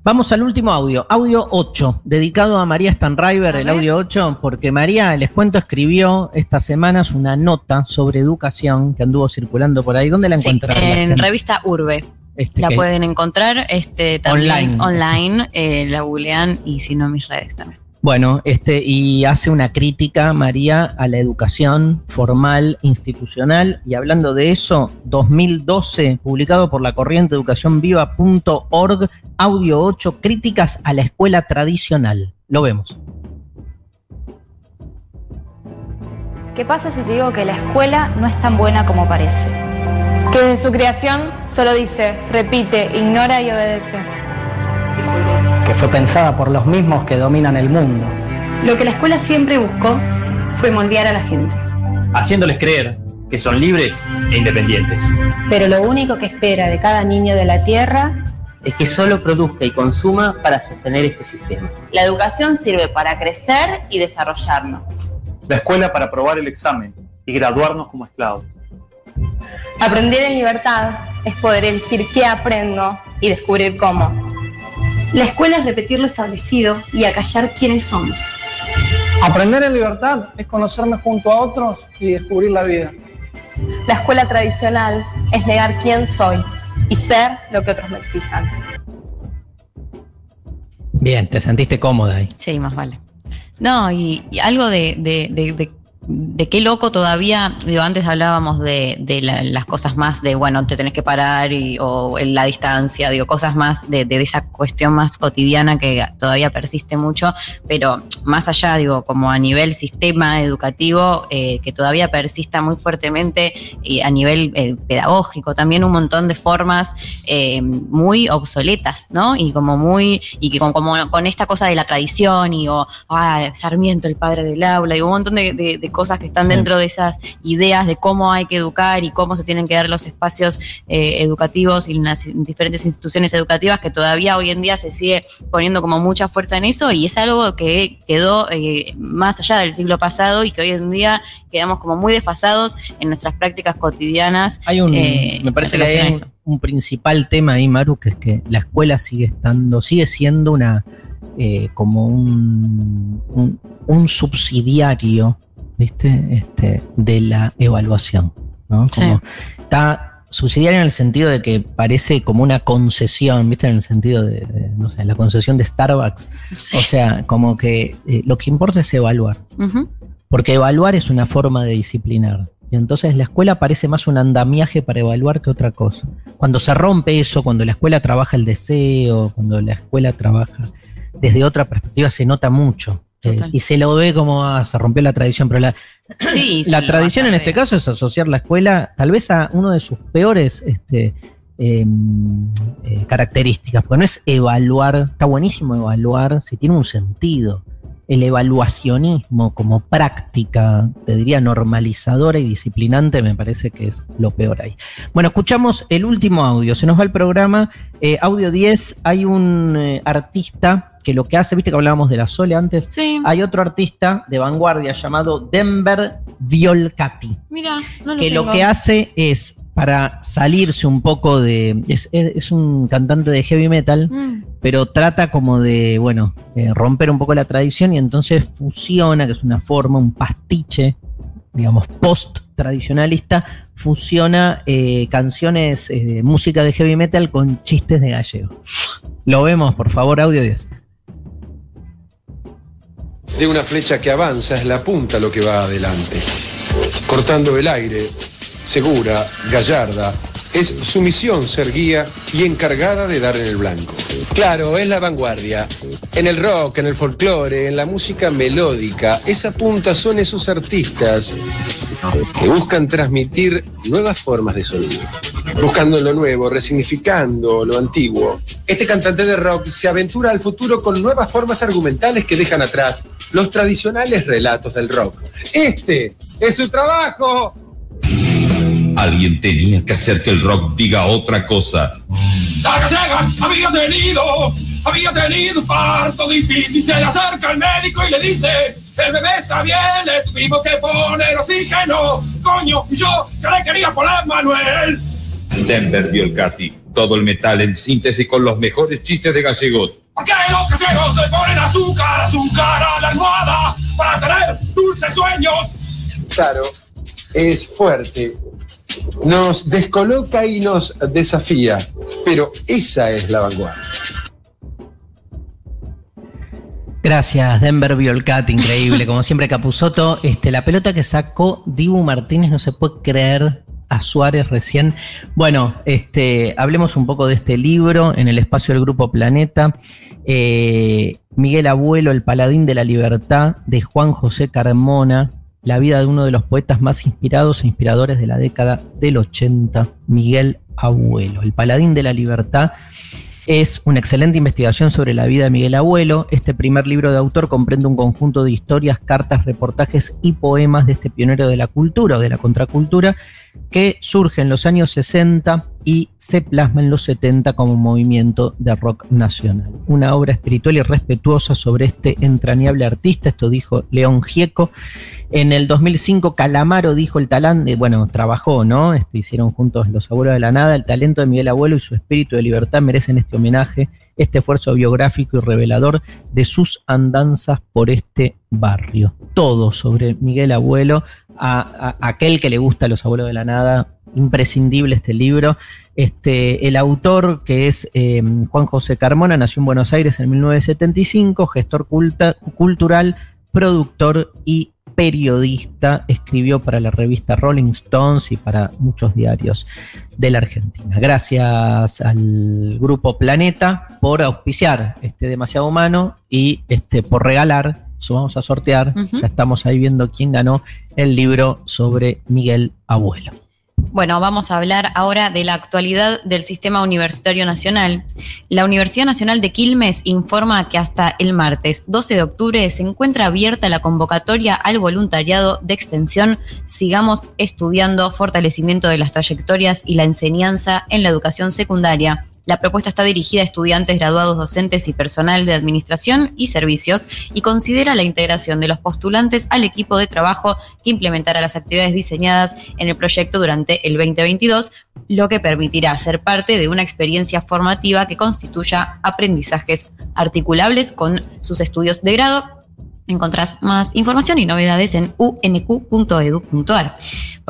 Vamos al último audio, audio 8, dedicado a María Stanriver, el audio 8, porque María, les cuento, escribió estas semanas una nota sobre educación que anduvo circulando por ahí. ¿Dónde la Sí, encontraron? en revista Urbe. Este, La que- pueden encontrar este, también Online. online, eh, la googlean y si no mis redes también. Bueno, este, y hace una crítica, María, a la educación formal, institucional, y hablando de eso, 2012, publicado por la corriente educacionviva.org, audio 8, críticas a la escuela tradicional. Lo vemos. ¿Qué pasa si te digo que la escuela no es tan buena como parece? Que desde su creación solo dice, repite, ignora y obedece. Que fue pensada por los mismos que dominan el mundo. Lo que la escuela siempre buscó fue moldear a la gente. haciéndoles creer que son libres e independientes. Pero lo único que espera de cada niño de la Tierra es que solo produzca y consuma para sostener este sistema. La educación sirve para crecer y desarrollarnos. La escuela para aprobar el examen y graduarnos como esclavos. Aprender en libertad es poder elegir qué aprendo y descubrir cómo. La escuela es repetir lo establecido y acallar quiénes somos. Aprender en libertad es conocerme junto a otros y descubrir la vida. La escuela tradicional es negar quién soy y ser lo que otros me exijan. Bien, te sentiste cómoda ahí. Sí, más vale. No, y, y algo de, de, de- de- de qué loco todavía, digo, antes hablábamos de, de la- las cosas más de, bueno, te tenés que parar y, o la distancia, digo, cosas más de, de esa cuestión más cotidiana que todavía persiste mucho, pero más allá, digo, como a nivel sistema educativo, eh, que todavía persista muy fuertemente y a nivel eh, pedagógico, también un montón de formas eh, muy obsoletas, ¿no? Y como muy, y que con, como con esta cosa de la tradición y o, ah, Sarmiento, el padre del aula, y un montón de, de- de cosas que están dentro de esas ideas de cómo hay que educar y cómo se tienen que dar los espacios eh, educativos y las diferentes instituciones educativas que todavía hoy en día se sigue poniendo como mucha fuerza en eso y es algo que quedó eh, más allá del siglo pasado y que hoy en día quedamos como muy desfasados en nuestras prácticas cotidianas. Hay un, eh, me parece que hay un, principal tema ahí, Maru, que es que la escuela sigue estando, sigue siendo una eh, como un, un, un subsidiario, ¿viste? Este, de la evaluación, ¿no? Sí. Está subsidiario en el sentido de que parece como una concesión, ¿viste? En el sentido de, de, no sé, la concesión de Starbucks. O sea, como que eh, lo que importa es evaluar. Porque evaluar es una forma de disciplinar. Y entonces la escuela parece más un andamiaje para evaluar que otra cosa. Cuando se rompe eso, cuando la escuela trabaja el deseo, cuando la escuela trabaja desde otra perspectiva, se nota mucho. Eh, y se lo ve como ah, se rompió la tradición, pero la, Sí, sí, la tradición en este caso es asociar la escuela tal vez a uno de sus peores este, eh, eh, características, porque no es evaluar, está buenísimo evaluar si tiene un sentido. El evaluacionismo como práctica, te diría, normalizadora y disciplinante, me parece que es lo peor ahí. Bueno, escuchamos el último audio, se nos va el programa. Eh, audio 10, hay un eh, artista que lo que hace, viste que hablábamos de la Sole antes, Sí. hay otro artista de vanguardia llamado Denver Violcati, Mira, no lo que lo que hace es para salirse un poco de... Es un cantante de heavy metal, Mm. Pero trata como de, bueno, eh, romper un poco la tradición y entonces fusiona, que es una forma, un pastiche, digamos, post-tradicionalista, fusiona eh, canciones, eh, música de heavy metal con chistes de gallego. Lo vemos, por favor, audio 10. De una flecha que avanza es la punta lo que va adelante. Cortando el aire, segura, gallarda, es su misión ser guía y encargada de dar en el blanco. Claro, es la vanguardia. En el rock, en el folclore, en la música melódica, esa punta son esos artistas que buscan transmitir nuevas formas de sonido. buscando lo nuevo, resignificando lo antiguo. Este cantante de rock se aventura al futuro con nuevas formas argumentales que dejan atrás los tradicionales relatos del rock. Este es su trabajo. Alguien tenía que hacer que el rock diga otra cosa. La gallega había tenido, había tenido un parto difícil. Se le acerca el médico y le dice: El bebé está bien, le tuvimos que poner oxígeno. Coño, yo que le quería poner Manuel. Denver vio el Cati, todo el metal en síntesis con los mejores chistes de gallegos. ¿A qué los gallegos le ponen azúcar, azúcar a la almohada para tener dulces sueños? Claro, es fuerte. Nos descoloca y nos desafía, pero esa es la vanguardia. Gracias, Denver Violcat, increíble. Como siempre, Capuzoto. Este, la pelota que sacó Dibu Martínez no se puede creer a Suárez recién. Bueno, este, hablemos un poco de este libro en el espacio del Grupo Planeta. Eh, Miguel Abuelo, El Paladín de la Libertad, de Juan José Carmona. La vida de uno de los poetas más inspirados e inspiradores de la década del 80, Miguel Abuelo. El Paladín de la Libertad es una excelente investigación sobre la vida de Miguel Abuelo. Este primer libro de autor comprende un conjunto de historias, cartas, reportajes y poemas de este pionero de la cultura o de la contracultura que surge en los años 60 y se plasma en los 70 como movimiento de rock nacional. Una obra espiritual y respetuosa sobre este entrañable artista, esto dijo León Gieco. En el 2005 Calamaro dijo el talante, bueno, trabajó, ¿no? Este, hicieron juntos Los Abuelos de la Nada, el talento de Miguel Abuelo y su espíritu de libertad merecen este homenaje, este esfuerzo biográfico y revelador de sus andanzas por este barrio. Todo sobre Miguel Abuelo, a, aquel que le gusta Los Abuelos de la Nada, imprescindible este libro. Este, el autor, que es eh, Juan José Carmona, nació en Buenos Aires en 1975, gestor culta- cultural, productor y periodista. Escribió para la revista Rolling Stones y para muchos diarios de la Argentina. Gracias al grupo Planeta por auspiciar este demasiado humano y este, por regalar. Vamos a sortear. Ya estamos ahí viendo quién ganó el libro sobre Miguel Abuelo. Bueno, vamos a hablar ahora de la actualidad del sistema universitario nacional. La Universidad Nacional de Quilmes informa que hasta el martes 12 de octubre se encuentra abierta la convocatoria al voluntariado de extensión Sigamos estudiando fortalecimiento de las trayectorias y la enseñanza en la educación secundaria. La propuesta está dirigida a estudiantes graduados docentes y personal de administración y servicios y considera la integración de los postulantes al equipo de trabajo que implementará las actividades diseñadas en el proyecto durante el 2022, lo que permitirá ser parte de una experiencia formativa que constituya aprendizajes articulables con sus estudios de grado. Encontrás más información y novedades en unq.edu.ar.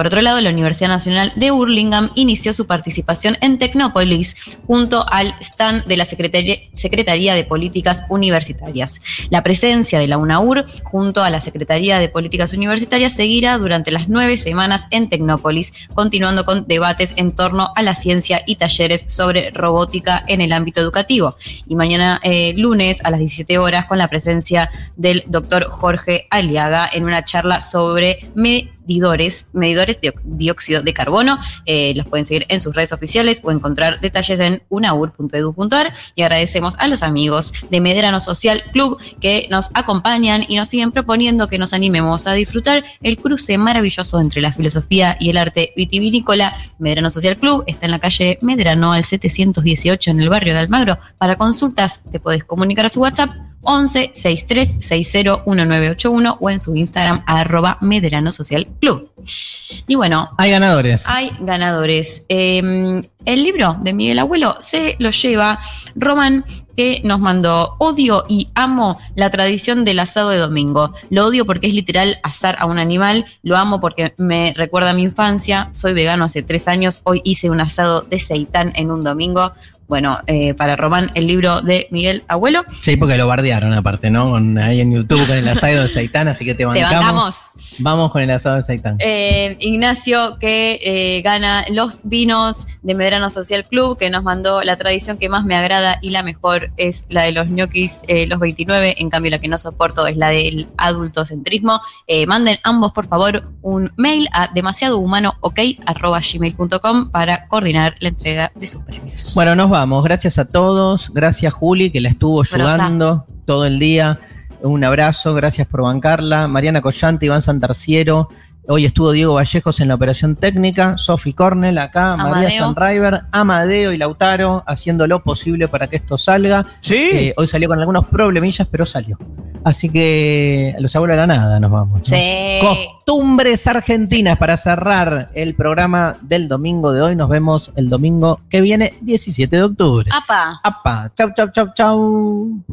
Por otro lado, la Universidad Nacional de Burlingame inició su participación en Tecnópolis junto al stand de la Secretaría, de Políticas Universitarias. La presencia de la UNAUR junto a la Secretaría de Políticas Universitarias seguirá durante las nueve semanas en Tecnópolis, continuando con debates en torno a la ciencia y talleres sobre robótica en el ámbito educativo. Y mañana eh, lunes a las 17 horas con la presencia del doctor Jorge Aliaga en una charla sobre medidores, medidores de dióxido de carbono. Eh, los pueden seguir en sus redes oficiales o encontrar detalles en unaur.edu.ar. Y agradecemos a los amigos de Medrano Social Club que nos acompañan y nos siguen proponiendo que nos animemos a disfrutar el cruce maravilloso entre la filosofía y el arte vitivinícola. Medrano Social Club está en la calle Medrano al 718 en el barrio de Almagro. Para consultas te podés comunicar a su WhatsApp 11 63 60 1981 o en su Instagram arroba Medrano Social Club. Y bueno, Hay ganadores. hay ganadores. Eh, el libro de Miguel Abuelo se lo lleva Roman, que nos mandó Odio y amo la tradición del asado de domingo. Lo odio porque es literal asar a un animal. Lo amo porque me recuerda a mi infancia. Soy vegano hace tres años. Hoy hice un asado de seitán en un domingo. Bueno, eh, para Román, el libro de Miguel Abuelo. Sí, porque lo bardearon aparte, ¿no? Con, ahí en YouTube con el asado de Seitán, así que te Te bancamos. bancamos. Vamos con el asado de Seitán. Eh, Ignacio, que eh, gana los vinos de Medrano Social Club, que nos mandó la tradición que más me agrada y la mejor es la de los ñoquis, eh, los 29. En cambio, la que no soporto es la del adultocentrismo. Manden ambos, por favor, un mail a demasiadohumanook.gmail.com para coordinar la entrega de sus premios. Bueno, nos vamos. Gracias a todos. Gracias, Juli, que la estuvo ayudando todo el día. Un abrazo. Gracias por bancarla. Mariana Collante, Iván Santarciero. Hoy estuvo Diego Vallejos en la operación técnica. Sofi Cornell acá. María. Stanriver. Amadeo y Lautaro haciendo lo posible para que esto salga. Sí. Eh, hoy salió con algunos problemillas, pero salió. Así que los abuelos de la nada nos vamos. ¿no? Sí. Costumbres argentinas para cerrar el programa del domingo de hoy. Nos vemos el domingo que viene, 17 de octubre. ¡Apa! Apa. Chau, chau, chau, chau.